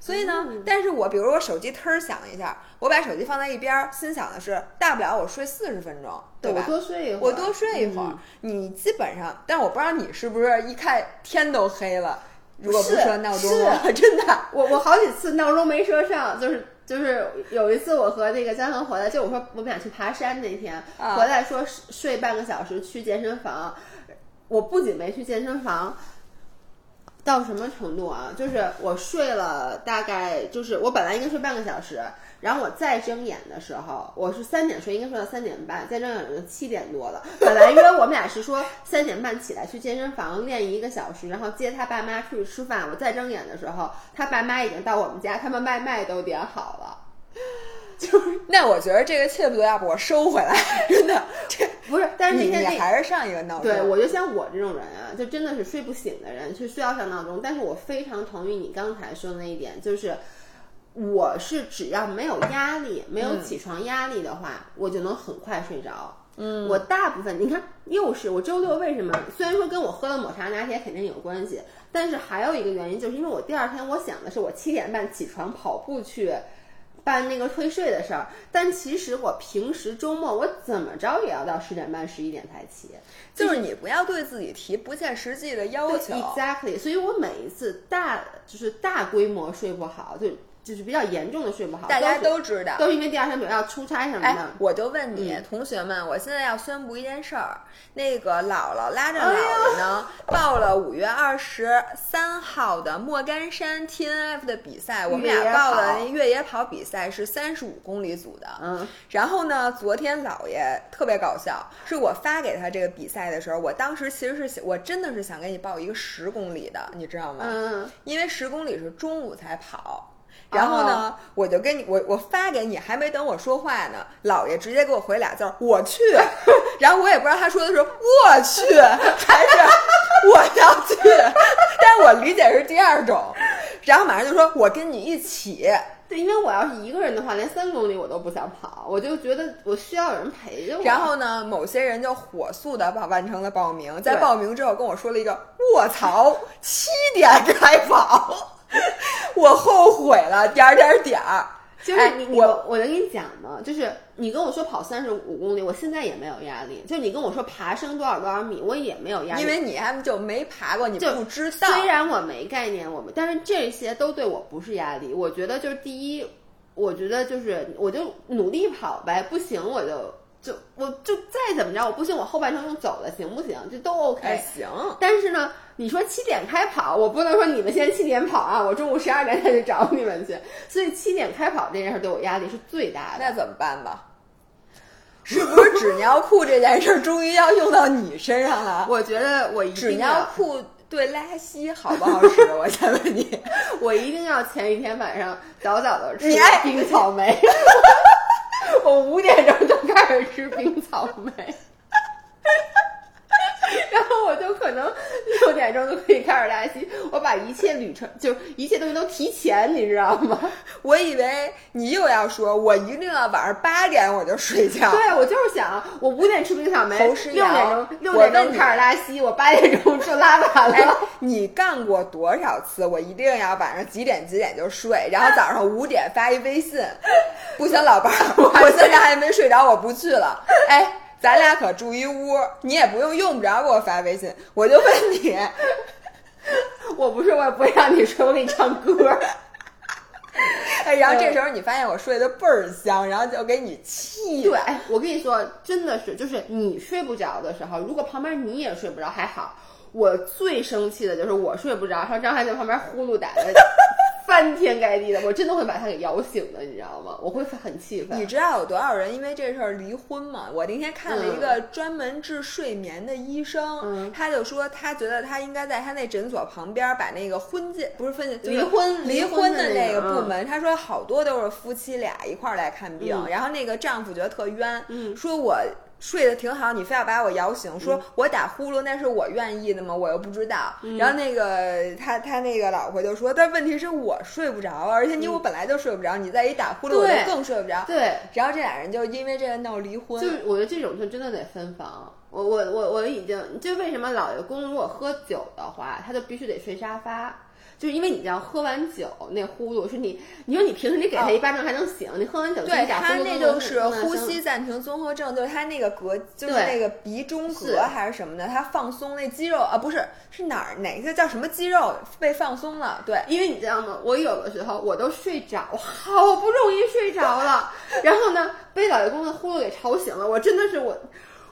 所以呢，嗯但是我比如我手机忒儿响一下，我把手机放在一边儿，心想的是，大不了我睡四十分钟，对吧？我多睡一会儿，我多睡一会儿。嗯你基本上，但我不知道你是不是一看天都黑了，如果不设闹钟是，真的。我我好几次闹钟没设上，就是就是有一次我和那个江恒回来，就我说我们俩去爬山那天、啊回来说睡半个小时去健身房，我不仅没去健身房。到什么程度啊？就是我睡了大概，就是我本来应该睡半个小时，然后我再睁眼的时候，我是三点睡，应该睡到三点半，再睁眼就七点多了。本来约我们俩是说三点半起来去健身房练一个小时，然后接他爸妈出去吃饭。我再睁眼的时候，他爸妈已经到我们家，他们外卖都点好了。那我觉得这个 tip 要不我收回来，真的。这 不是，但是那你天那你还是上一个闹钟。对，我就像我这种人啊，就真的是睡不醒的人，是需要上闹钟。但是我非常同意你刚才说的那一点，就是我是只要没有压力，没有起床压力的话，我就能很快睡着。嗯，我大部分你看，又是我周六为什么？虽然说跟我喝了抹茶拿铁肯定有关系，但是还有一个原因，就是因为我第二天我想的是我七点半起床跑步去。办那个退税的事儿，但其实我平时周末我怎么着也要到十点半、十一点才起，就是你不要对自己提不切实际的要求。Exactly，所以我每一次大就是大规模睡不好，就就是比较严重的睡不好，大家都知道。都是因为第二天比如要出差什么哎的。，我就问你，嗯同学们，我现在要宣布一件事儿，那个姥姥拉着哎姥姥呢，报了五月二十三号的莫干山 T N F 的比赛，我们俩报的那越野跑比赛是三十五公里组的。嗯，然后呢，昨天姥爷特别搞笑，是我发给他这个比赛的时候，我当时其实是想，我真的是想给你报一个十公里的，你知道吗？嗯，因为十公里是中午才跑。然后呢，我就跟你我我发给你，还没等我说话呢，姥爷直接给我回俩字儿，我去。然后我也不知道他说的是我去还是我要去，但是我理解是第二种。然后马上就说我跟你一起，对，因为我要是一个人的话，连三公里我都不想跑，我就觉得我需要有人陪着我。然后呢，某些人就火速的把完成了报名，在报名之后跟我说了一个卧槽，七点开跑，我后悔了，点儿点儿点儿。哎就是我我能跟你讲吗？就是你跟我说跑三十五公里，我现在也没有压力。就你跟我说爬升多少多少米，我也没有压力。因为你还就没爬过，你就不知道。虽然我没概念，我们但是这些都对我不是压力。我觉得就是第一，我觉得就是我就努力跑呗，不行我就就我就再怎么着，我不行我后半程用走的行不行？这都 OK。哎，行，但是呢，你说七点开跑，我不能说你们现在七点跑啊，我中午十二点再去找你们去。所以七点开跑这件事对我压力是最大的。那怎么办吧？是不是纸尿裤这件事儿终于要用到你身上了？我觉得我一纸定要尿，裤对拉稀好不好使？我先问你。我一定要前一天晚上早早的吃冰草莓。我五点钟就开始吃冰草莓，可能六点钟就可以开始拉稀。我把一切旅程，就一切东西都提前，你知道吗？我以为你又要说，我一定要晚上八点我就睡觉。对，我就是想，我五点吃冰草莓，六点钟六点钟开始拉稀，我八点钟就拉完哎了。，你干过多少次？我一定要晚上几点几点就睡，然后早上五点发一微信，不行，老伴儿，我现在还没睡着，我不去了。哎，咱俩可住一屋，你也不用用不着给我发微信，我就问你，我不是，我也不会让你睡，我给你唱歌。哎，然后这时候你发现我睡得倍儿香，然后就给你气对我跟你说，真的是，就是你睡不着的时候，如果旁边你也睡不着还好。我最生气的就是我睡不着，然后张翰在旁边呼噜打的翻天盖地的，我真的会把他给摇醒的，你知道吗？我会很气愤。你知道有多少人因为这事儿离婚吗？我那天看了一嗯个专门治睡眠的医生，嗯他就说他觉得他应该在他那诊所旁边把那个婚介不是婚介就是离婚离离婚的的那个部门，他说好多都是夫妻俩一块儿来看病，嗯然后那个丈夫觉得特冤，嗯说我。睡得挺好，你非要把我摇醒，说我打呼噜那是我愿意的吗？我又不知道。嗯然后那个他他那个老婆就说，但问题是我睡不着啊，而且你我本来就睡不着，你再一打呼噜我就更睡不着。对，然后这俩人就因为这个闹离婚，就我觉得这种就真的得分房。我我我我已经就为什么老爷公如果喝酒的话，他就必须得睡沙发。就是因为你知道，喝完酒那呼噜是你，你说你平时你给他一巴掌还能醒，你喝完酒对他那就是呼吸暂停综合症，就是他那个膈，就是那个鼻中隔还是什么的，他放松那肌肉啊，不是是哪儿哪个叫什么肌肉被放松了？对，因为你知道吗？我有的时候我都睡着，我好不容易睡着了，然后呢被老爷公的呼噜给吵醒了，我真的是我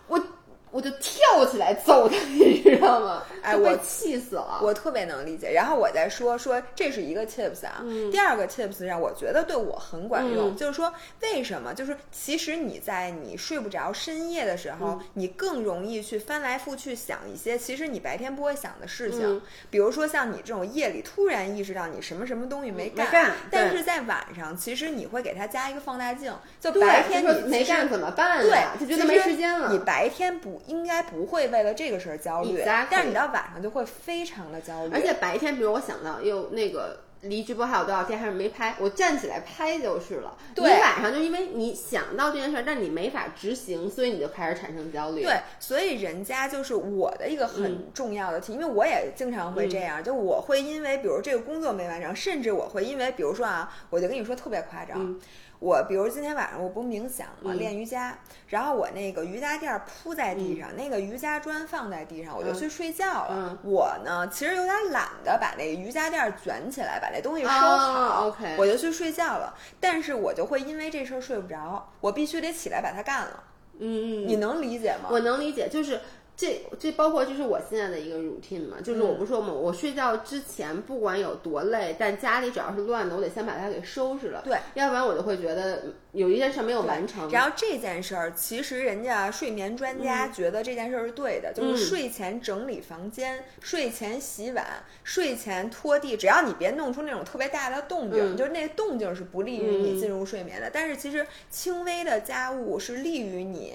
我我就跳起来揍他，你知道吗？哎我气死了。我特别能理解。然后我再说说，这是一个 tips 啊。嗯第二个 tips 让我觉得对我很管用，嗯就是说为什么？就是其实你在你睡不着深夜的时候，嗯你更容易去翻来覆去想一些其实你白天不会想的事情。嗯比如说像你这种夜里突然意识到你什么什么东西没干，没干但是在晚上其实你会给它加一个放大镜，就白天你没干怎么办对呀，就觉得没时间了。你白天不应该不会为了这个事儿焦虑 Exactly 但是你到晚上就会非常的焦虑。而且白天，比如我想到又那个离直播还有多少天，还是没拍，我站起来拍就是了。对你晚上就因为你想到这件事儿，但你没法执行，所以你就开始产生焦虑。对，所以人家就是我的一个嗯很重要的题，因为我也经常会这样，就我会因为比如这个工作没完成，甚至我会因为比如说啊，我就跟你说特别夸张。嗯我比如今天晚上我不冥想嘛，嗯练瑜伽，然后我那个瑜伽垫儿铺在地上，那个瑜伽砖放在地上，我就嗯去睡觉了。嗯我呢，其实有点懒得把那个瑜伽垫儿卷起来，把那东西收好。我就去睡觉了。但是我就会因为这事儿睡不着，我必须得起来把它干了。嗯嗯，你能理解吗？我能理解，就是这这包括就是我现在的一个 routine 嘛，就是我不是说嘛，我睡觉之前不管有多累，但家里只要是乱的，我得先把它给收拾了，对，要不然我就会觉得嗯有一件事没有完成。然后这件事儿，其实人家睡眠专家觉得这件事儿是对的，就是睡前整理房间、睡前洗碗、睡前拖地，只要你别弄出那种特别大的动静，嗯就是那动静是不利于你进入睡眠的。但是其实轻微的家务是利于你。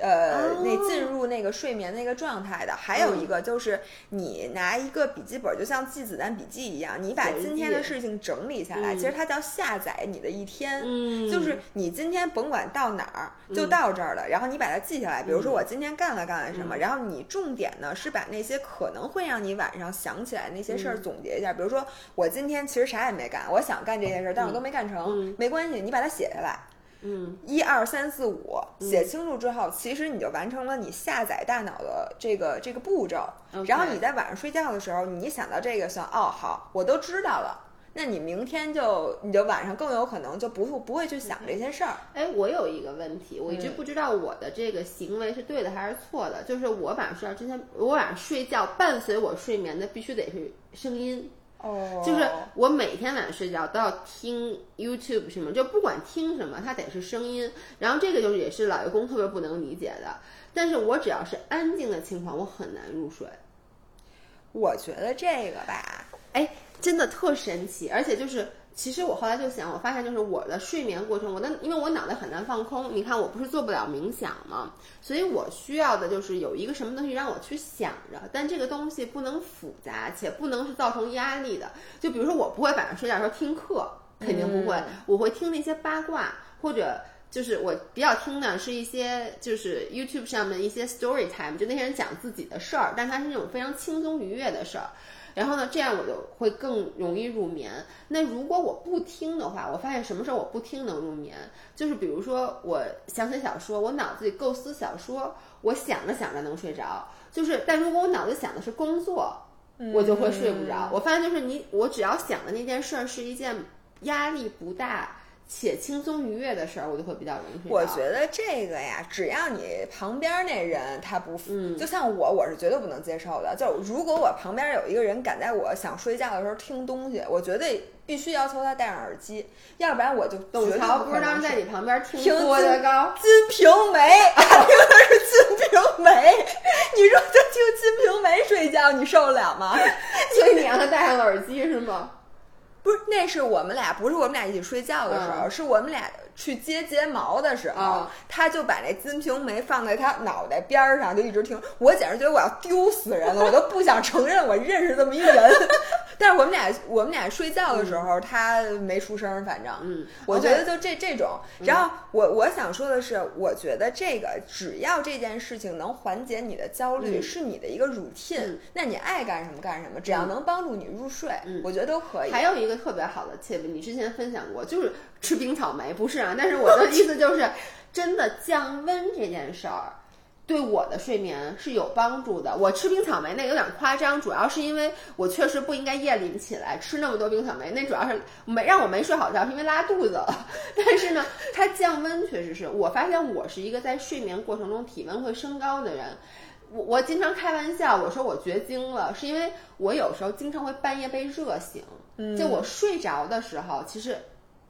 呃，哦那进入那个睡眠那个状态的，还有一个就是你拿一个笔记本，就像记子弹笔记一样，你把今天的事情整理下来，嗯其实它叫下载你的一天。嗯，就是你今天甭管到哪儿，就到这儿了，然后你把它记下来。比如说我今天干了干了什么，然后你重点呢是把那些可能会让你晚上想起来那些事儿总结一下。比如说我今天其实啥也没干，我想干这件事儿，但我都没干成，没关系，你把它写下来。嗯一二三四五，写清楚之后，其实你就完成了你下载大脑的这个这个步骤。然后你在晚上睡觉的时候，你一想到这个，算哦好，我都知道了。那你明天就你就晚上更有可能就不不会去想这些事儿。哎，我有一个问题，我一嗯直不知道我的这个行为是对的还是错的。就是我晚上睡觉之前，我晚上睡觉伴随我睡眠的必须得是声音。哦就是我每天晚上睡觉都要听 YouTube 什么，就不管听什么，它得是声音。然后这个就是也是老爷公特别不能理解的。但是我只要是安静的情况，我很难入睡。我觉得这个吧，哎，真的特神奇，而且就是，其实我后来就想，我发现就是我的睡眠过程，我的因为我脑袋很难放空，你看我不是做不了冥想嘛，所以我需要的就是有一个什么东西让我去想着，但这个东西不能复杂，且不能是造成压力的。就比如说，我不会晚上睡觉的时候听课，肯定不会，我会听那些八卦或者。就是我比较听的是一些就是 YouTube 上面一些 story time，就那些人讲自己的事儿，但他是那种非常轻松愉悦的事儿。然后呢，这样我就会更容易入眠。那如果我不听的话，我发现什么时候我不听能入眠，就是比如说我想写小说，我脑子里构思小说，我想着想着能睡着，就是但如果我脑子想的是工作，我就会睡不着。我发现就是你，我只要想的那件事儿是一件压力不大。且轻松愉悦的事儿，我就会比较容易。我觉得这个呀，只要你旁边那人他不，嗯就像我，我是绝对不能接受的。就如果我旁边有一个人敢在我想睡觉的时候听东西，我绝对必须要求他戴上耳机，要不然我就董绝对桥不是当不可能睡时在你旁边听听郭德纲，金瓶梅，听的是金瓶梅。你说他听金瓶梅睡觉，你受得了吗？所以你让他戴上了耳机是吗？不是，那是我们俩，不是我们俩一起睡觉的时候，嗯。是我们俩去接睫毛的时候，啊他就把那金瓶梅放在他脑袋边儿上，就一直听。我简直觉得我要丢死人了，我都不想承认我认识这么一人。但是我们俩，我们俩睡觉的时候，他没出声，反正，嗯。我觉得就这这种。然后我我想说的是，我觉得这个只要这件事情能缓解你的焦虑，嗯。是你的一个 routine，、嗯。那你爱干什么干什么，只要能帮助你入睡，嗯。我觉得都可以。还有一个特别好的 tip，你之前分享过，就是吃冰草莓，不是啊？但是我的意思就是，真的降温这件事儿。对我的睡眠是有帮助的。我吃冰草莓那有点夸张，主要是因为我确实不应该夜里起来吃那么多冰草莓，那主要是没让我没睡好觉，是因为拉肚子了。但是呢，它降温确实是我发现我是一个在睡眠过程中体温会升高的人。我我经常开玩笑，我说我绝经了，是因为我有时候经常会半夜被热醒。嗯就我睡着的时候，其实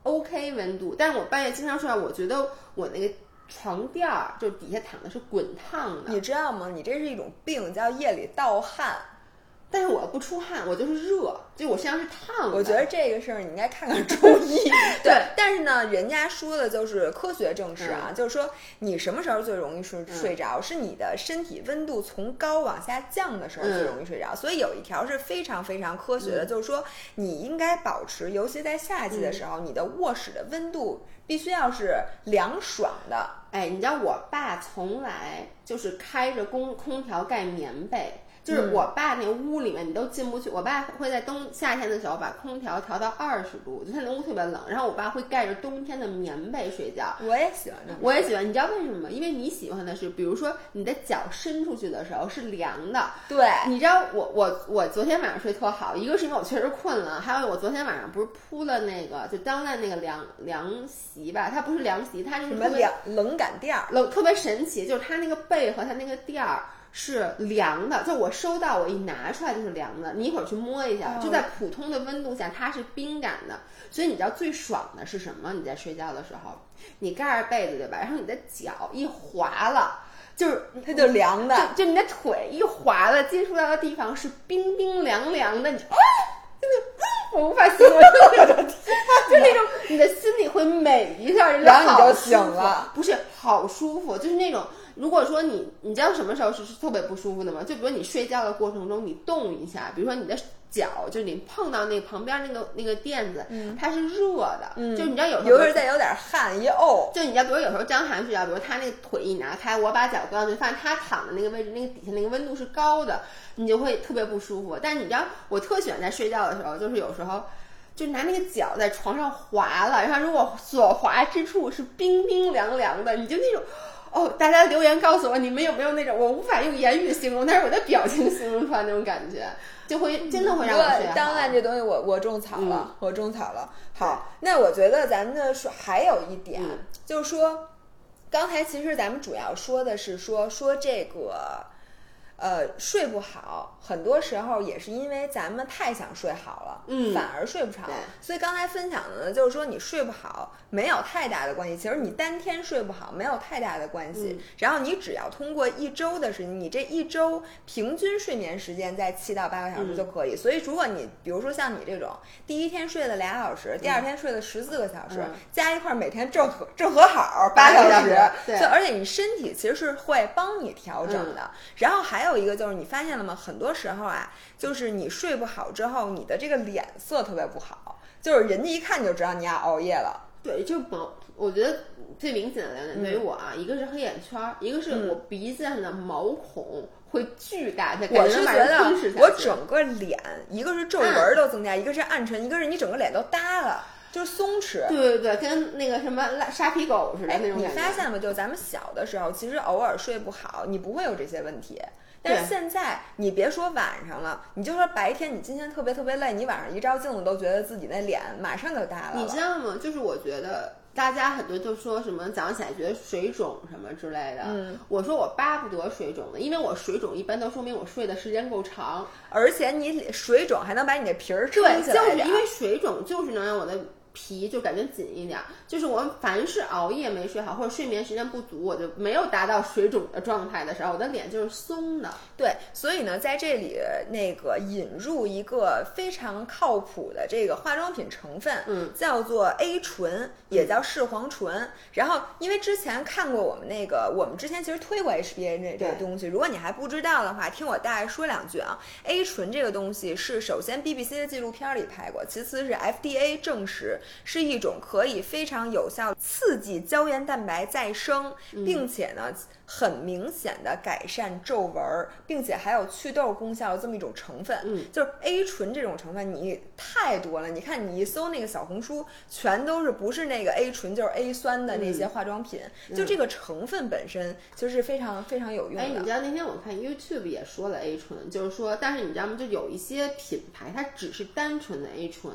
OK 温度，但是我半夜经常睡觉，我觉得我那个床垫儿就底下躺的是滚烫的。你知道吗？你这是一种病，叫夜里盗汗。但是我不出汗，我就是热，就我身上是烫的。我觉得这个事儿你应该看看中医。对，但是呢，人家说的就是科学证实啊，嗯就是说你什么时候最容易睡睡着，是你的身体温度从高往下降的时候最容易睡着。所以有一条是非常非常科学的，嗯就是说你应该保持，尤其在夏季的时候，你的卧室的温度必须要是凉爽的。哎，你知道我爸从来就是开着空空调盖棉被。就是我爸那屋里面你都进不去，我爸会在冬夏天的时候把空调调到二十度，就他那屋特别冷，然后我爸会盖着冬天的棉被睡觉。我也喜欢我也喜欢，你知道为什么吗？因为你喜欢的是，比如说你的脚伸出去的时候是凉的。对，你知道我我我昨天晚上睡特好，一个是因为我确实困了，还有我昨天晚上不是铺了那个就当代那个凉凉席吧，它不是凉席，它是什么特别冷冷感垫儿。冷特别神奇，就是它那个被和它那个垫儿。是凉的，就我收到，我一拿出来就是凉的。你一会儿去摸一下，哦就在普通的温度下，它是冰感的。所以你知道最爽的是什么？你在睡觉的时候，你盖着被子对吧？然后你的脚一滑了，就是它就凉的，就就你的腿一滑了，接触到的地方是冰冰凉凉的，你就啊，真 的，我 无法形容，我的天，就那种你的心里会美一下，然后你就醒了，不是好舒服，就是那种。如果说你，你知道什么时候是是特别不舒服的吗？就比如你睡觉的过程中，你动一下，比如说你的脚，就是你碰到那旁边那个那个垫子，它是热的，嗯就你知道有时候尤其是再有点汗一沤，就你知道，比如有时候张涵睡觉，比如他那个腿一拿开，我把脚搁上去，发现他躺的那个位置，那个底下那个温度是高的，你就会特别不舒服。但是你知道，我特喜欢在睡觉的时候，就是有时候就拿那个脚在床上滑了，然后如果所滑之处是冰冰凉凉的，你就那种。哦，大家留言告诉我，你们有没有那种我无法用言语形容，但是我的表情形容出来那种感觉，就会真的会让我睡对，好。当然这东西我我种草了，嗯我种草了。好，那我觉得咱们的说还有一点，嗯就是说，刚才其实咱们主要说的是说说这个。呃，睡不好，很多时候也是因为咱们太想睡好了，嗯。反而睡不着。所以刚才分享的呢，就是说你睡不好没有太大的关系，其实你单天睡不好没有太大的关系。嗯。然后你只要通过一周的时间，你这一周平均睡眠时间在七到八个小时嗯。就可以。所以如果你比如说像你这种第一天睡了俩小时，第二天睡了十四个小时，嗯。加一块儿每天正合正合好八个小时。时，对。而且你身体其实是会帮你调整的。嗯。然后还有一个就是你发现了吗？很多时候啊，就是你睡不好之后，你的这个脸色特别不好，就是人家一看就知道你要熬夜了。对，就毛，我觉得最明显的两点对于嗯我啊，一个是黑眼圈儿，一个是我鼻子上的毛孔会巨大，它我是觉得我整个脸，一个是皱纹儿都增加，一个是暗沉，一个是你整个脸都耷了，就是松弛。对对对，跟那个什么拉沙皮狗似的哎，你那种感觉。发现吗？就咱们小的时候，其实偶尔睡不好，你不会有这些问题。但是现在，你别说晚上了，你就说白天，你今天特别特别累，你晚上一照镜子都觉得自己那脸马上就耷了。你知道吗？就是我觉得大家很多就说什么早上起来觉得水肿什么之类的。嗯，我说我巴不得水肿的，因为我水肿一般都说明我睡的时间够长。而且你水肿还能把你的皮儿撑，起来因为水肿就是能让我的皮就感觉紧一点儿。就是我们凡是熬夜没睡好或者睡眠时间不足，我就没有达到水肿的状态的时候，我的脸就是松的。对，所以呢，在这里那个引入一个非常靠谱的这个化妆品成分，嗯，叫做 A 醇，也叫视黄醇。然后，因为之前看过我们那个，我们之前其实推过 HBA 这这个东西，如果你还不知道的话，听我大概说两句啊。A 醇这个东西是首先 BBC 的纪录片里拍过，其次是 FDA 证实是一种可以非常有效刺激胶原蛋白再生，并且呢。很明显的改善皱纹儿，并且还有祛痘功效的这么一种成分，嗯，就是 A 醇这种成分，你太多了。你看你一搜那个小红书，全都是不是那个 A 醇就是 A 酸的那些化妆品，就这个成分本身就是非常非常有用的哎，你。知道那天我看 YouTube 也说了 A 醇，就是说，但是你知道吗？就有一些品牌它只是单纯的 A 醇。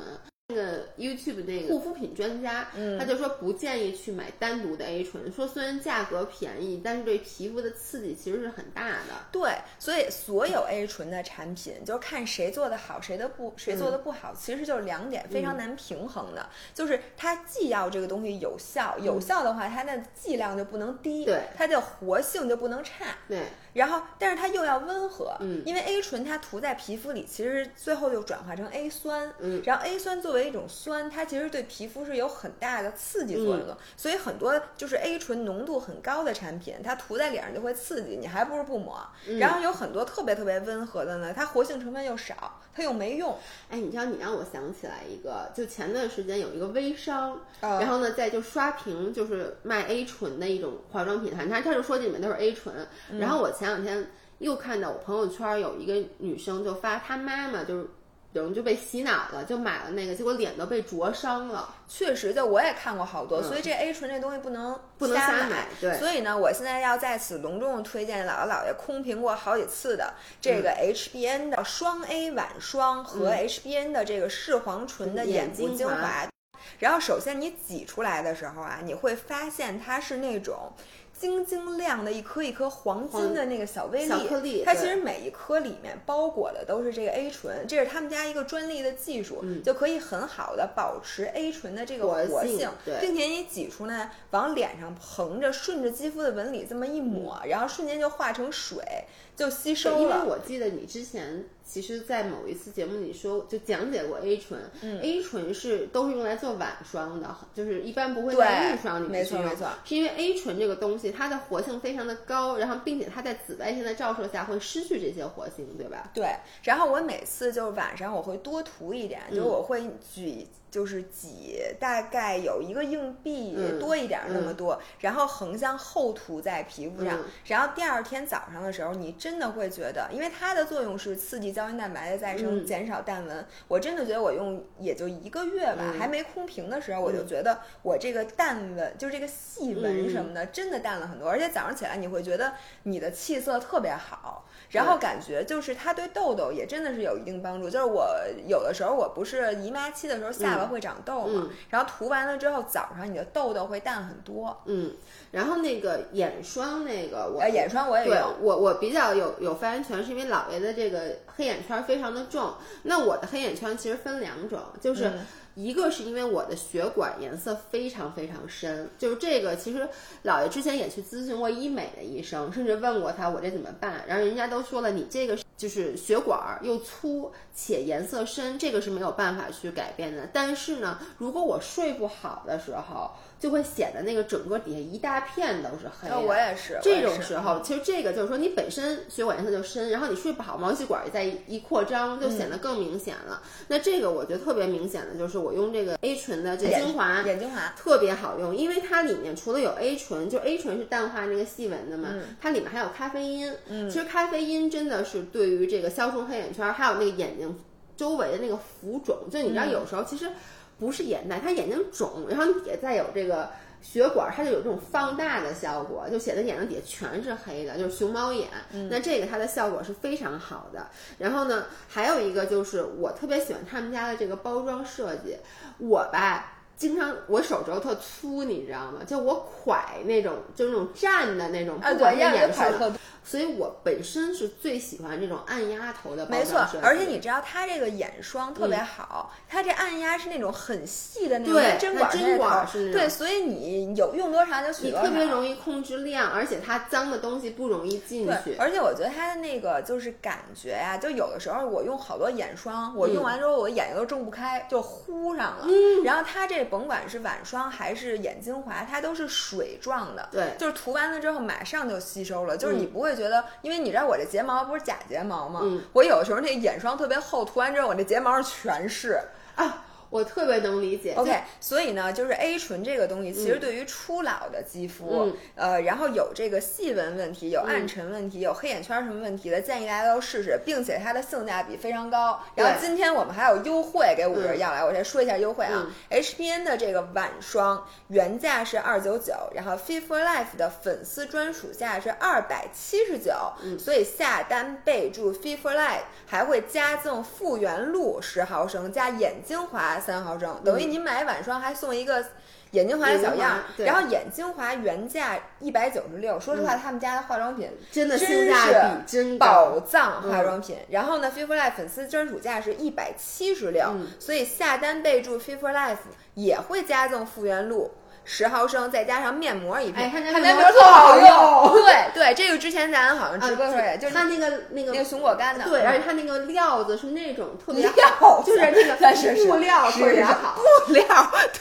那个 YouTube 那个护肤品专家，嗯他就说不建议去买单独的 A 醇，说虽然价格便宜，但是对皮肤的刺激其实是很大的。对，所以所有 A 醇的产品，就是看谁做的好，谁的不，谁做的嗯不好，其实就是两点非常难平衡的。就是它既要这个东西有效，有效的话，它的剂量就不能低，对它的活性就不能差。对，然后，但是它又要温和，嗯因为 A 醇它涂在皮肤里，其实最后就转化成 A 酸，嗯然后 A 酸作为一种酸，它其实对皮肤是有很大的刺激作用嗯的，所以很多就是 A 醇浓度很高的产品，它涂在脸上就会刺激，你还不如不抹。嗯然后有很多特别特别温和的呢，它活性成分又少，它又没用，哎，你知道，你让我想起来一个，就前段时间有一个微商，呃然后呢，在就刷屏，就是卖 A 醇的一种化妆品，反正他他就说这里面都是 A 醇。然后我前两天又看到我朋友圈有一个女生就发她妈妈就是有人就被洗脑了，就买了那个，结果脸都被灼伤了。确实，就我也看过好多，所以这 A 醇这东西不能嗯不能瞎瞎买对所以呢，我现在要在此隆重推荐姥姥姥爷空瓶过好几次的这个嗯 HBN 的双 A 晚霜和 HBN 的这个视黄醇的眼部精华精华。然后首先你挤出来的时候啊，你会发现它是那种。晶晶亮的一颗一颗黄金的那个小微粒，颗粒它其实每一颗里面包裹的都是这个 A 醇，这是他们家一个专利的技术，就可以很好的保持 A 醇的这个活活性对。并且你挤出来往脸上横着，顺着肌肤的纹理这么一抹，然后瞬间就化成水，就吸收了。因为。我记得你之前其实，在某一次节目里说，就讲解过 A 醇。A 嗯醇是都是用来做晚霜的，就是一般不会对在日霜里面去用没错没错是因为 A 醇这个东西它的活性非常的高，然后并且它在紫外线的照射下会失去这些活性，对吧？对，然后我每次就是晚上我会多涂一点，嗯就是我会举。就是挤大概有一个硬币嗯多一点儿那么多，然后横向厚涂在皮肤上，嗯然后第二天早上的时候，你真的会觉得，因为它的作用是刺激胶原蛋白的再生，嗯减少淡纹。我真的觉得我用也就一个月吧，嗯还没空瓶的时候，我就觉得我这个淡纹，就这个细纹嗯什么的，真的淡了很多。而且早上起来你会觉得你的气色特别好。然后感觉就是它对痘痘也真的是有一定帮助。就是我有的时候我不是姨妈期的时候下巴会长痘嘛，嗯然后涂完了之后早上你的痘痘会淡很多。嗯，然后那个眼霜那个我呃，眼霜我也对，我我比较有有发言权，是因为姥爷的这个黑眼圈非常的重。那我的黑眼圈其实分两种，就是嗯一个是因为我的血管颜色非常非常深，就是这个其实姥爷之前也去咨询过医美的医生，甚至问过他我这怎么办，然后人家都说了，你这个就是血管儿又粗且颜色深，这个是没有办法去改变的。但是呢，如果我睡不好的时候，就会显得那个整个底下一大片都是黑我也是这种时候，其实这个就是说，你本身血管颜色就深，然后你睡不好，毛细管再一一扩张，就显得更明显了。那这个我觉得特别明显的就是我用这个 A 醇的这眼精华，眼精华。特别好用，因为它里面除了有 A 醇，就 A 醇是淡化那个细纹的嘛，嗯。它里面还有咖啡因。嗯，其实咖啡因真的是对于这个消除黑眼圈，还有那个眼睛周围的那个浮肿，就你知道嗯。有时候其实不是眼袋，它眼睛肿，然后你底下再有这个。血管它就有这种放大的效果，就显得眼睛底下全是黑的，就是熊猫眼。嗯那这个它的效果是非常好的。然后呢，还有一个就是我特别喜欢他们家的这个包装设计，我吧。经常我手肘特粗，你知道吗？就我蒯那种，就是那种站的那种，啊，不管对，是眼神样就特所以我本身是最喜欢这种按压头的没错。而且你知道它这个眼霜特别好，它这按压是那种很细的那种针管它针管对，所以你有用多长就取你多长。特别容易控制量，而且它脏的东西不容易进对，去。而且我觉得它的那个就是感觉呀、就有的时候我用好多眼霜，我嗯用完之后我眼睛都睁不开，就糊上了。嗯，然后它这甭管是晚霜还是眼精华，它都是水状的。对就是涂完了之后马上就吸收了，就是你嗯不会觉得，因为你知道我这睫毛不是假睫毛吗？嗯我有的时候那眼霜特别厚，涂完之后我这睫毛上全是。啊，我特别能理解。OK，所以呢，就是 A 醇这个东西，其实对于初老的肌肤，嗯呃，然后有这个细纹问题、有暗沉问题、有黑眼圈什么问题的，建议大家都试试，并且它的性价比非常高。然后今天我们还有优惠给五十嗯要来，我先说一下优惠啊。HBN 的这个晚霜原价是二九九，然后 Fit for Life 的粉丝专属价是二百七十九，嗯所以下单备注 Fit for Life 还会加赠复原露十毫升加眼精华三毫升，等于你买晚霜还送一个。眼精华的小样然后眼精华原价一百九十六。说实话，他们家的化妆品真的真性价比真高宝藏化妆品。然后呢 f i f o r Life 粉丝专属价是一百七十六，所以下单备注 f i f o r Life 也会加赠复原露。十毫升，再加上面膜一哎，片，它那它面膜特好用。对 对，这个之前咱好像直播时候也就是它那个那个那个熊果苷的，对，而且它那个料子是那种特别料好，就是那个布料特别好。布料，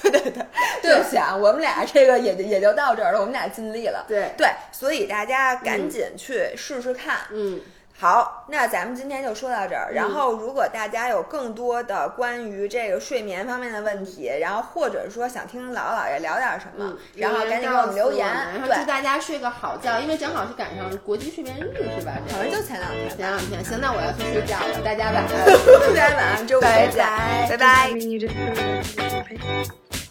对对对，就想我们俩这个也就也就到这儿了，我们俩尽力了。对对，所以大家赶紧去试试看。嗯，好，那咱们今天就说到这儿。然后，如果大家有更多的关于这个睡眠方面的问题，然后或者说想听姥姥姥爷聊点什么，嗯，然后赶紧给我们留言。然后，祝大家睡个好觉，因为正好是赶上国际睡眠日，是吧？好像就前两天。前两天，行，那我要去睡觉了，大家晚安。大家晚安周五再见，拜拜。Didn't really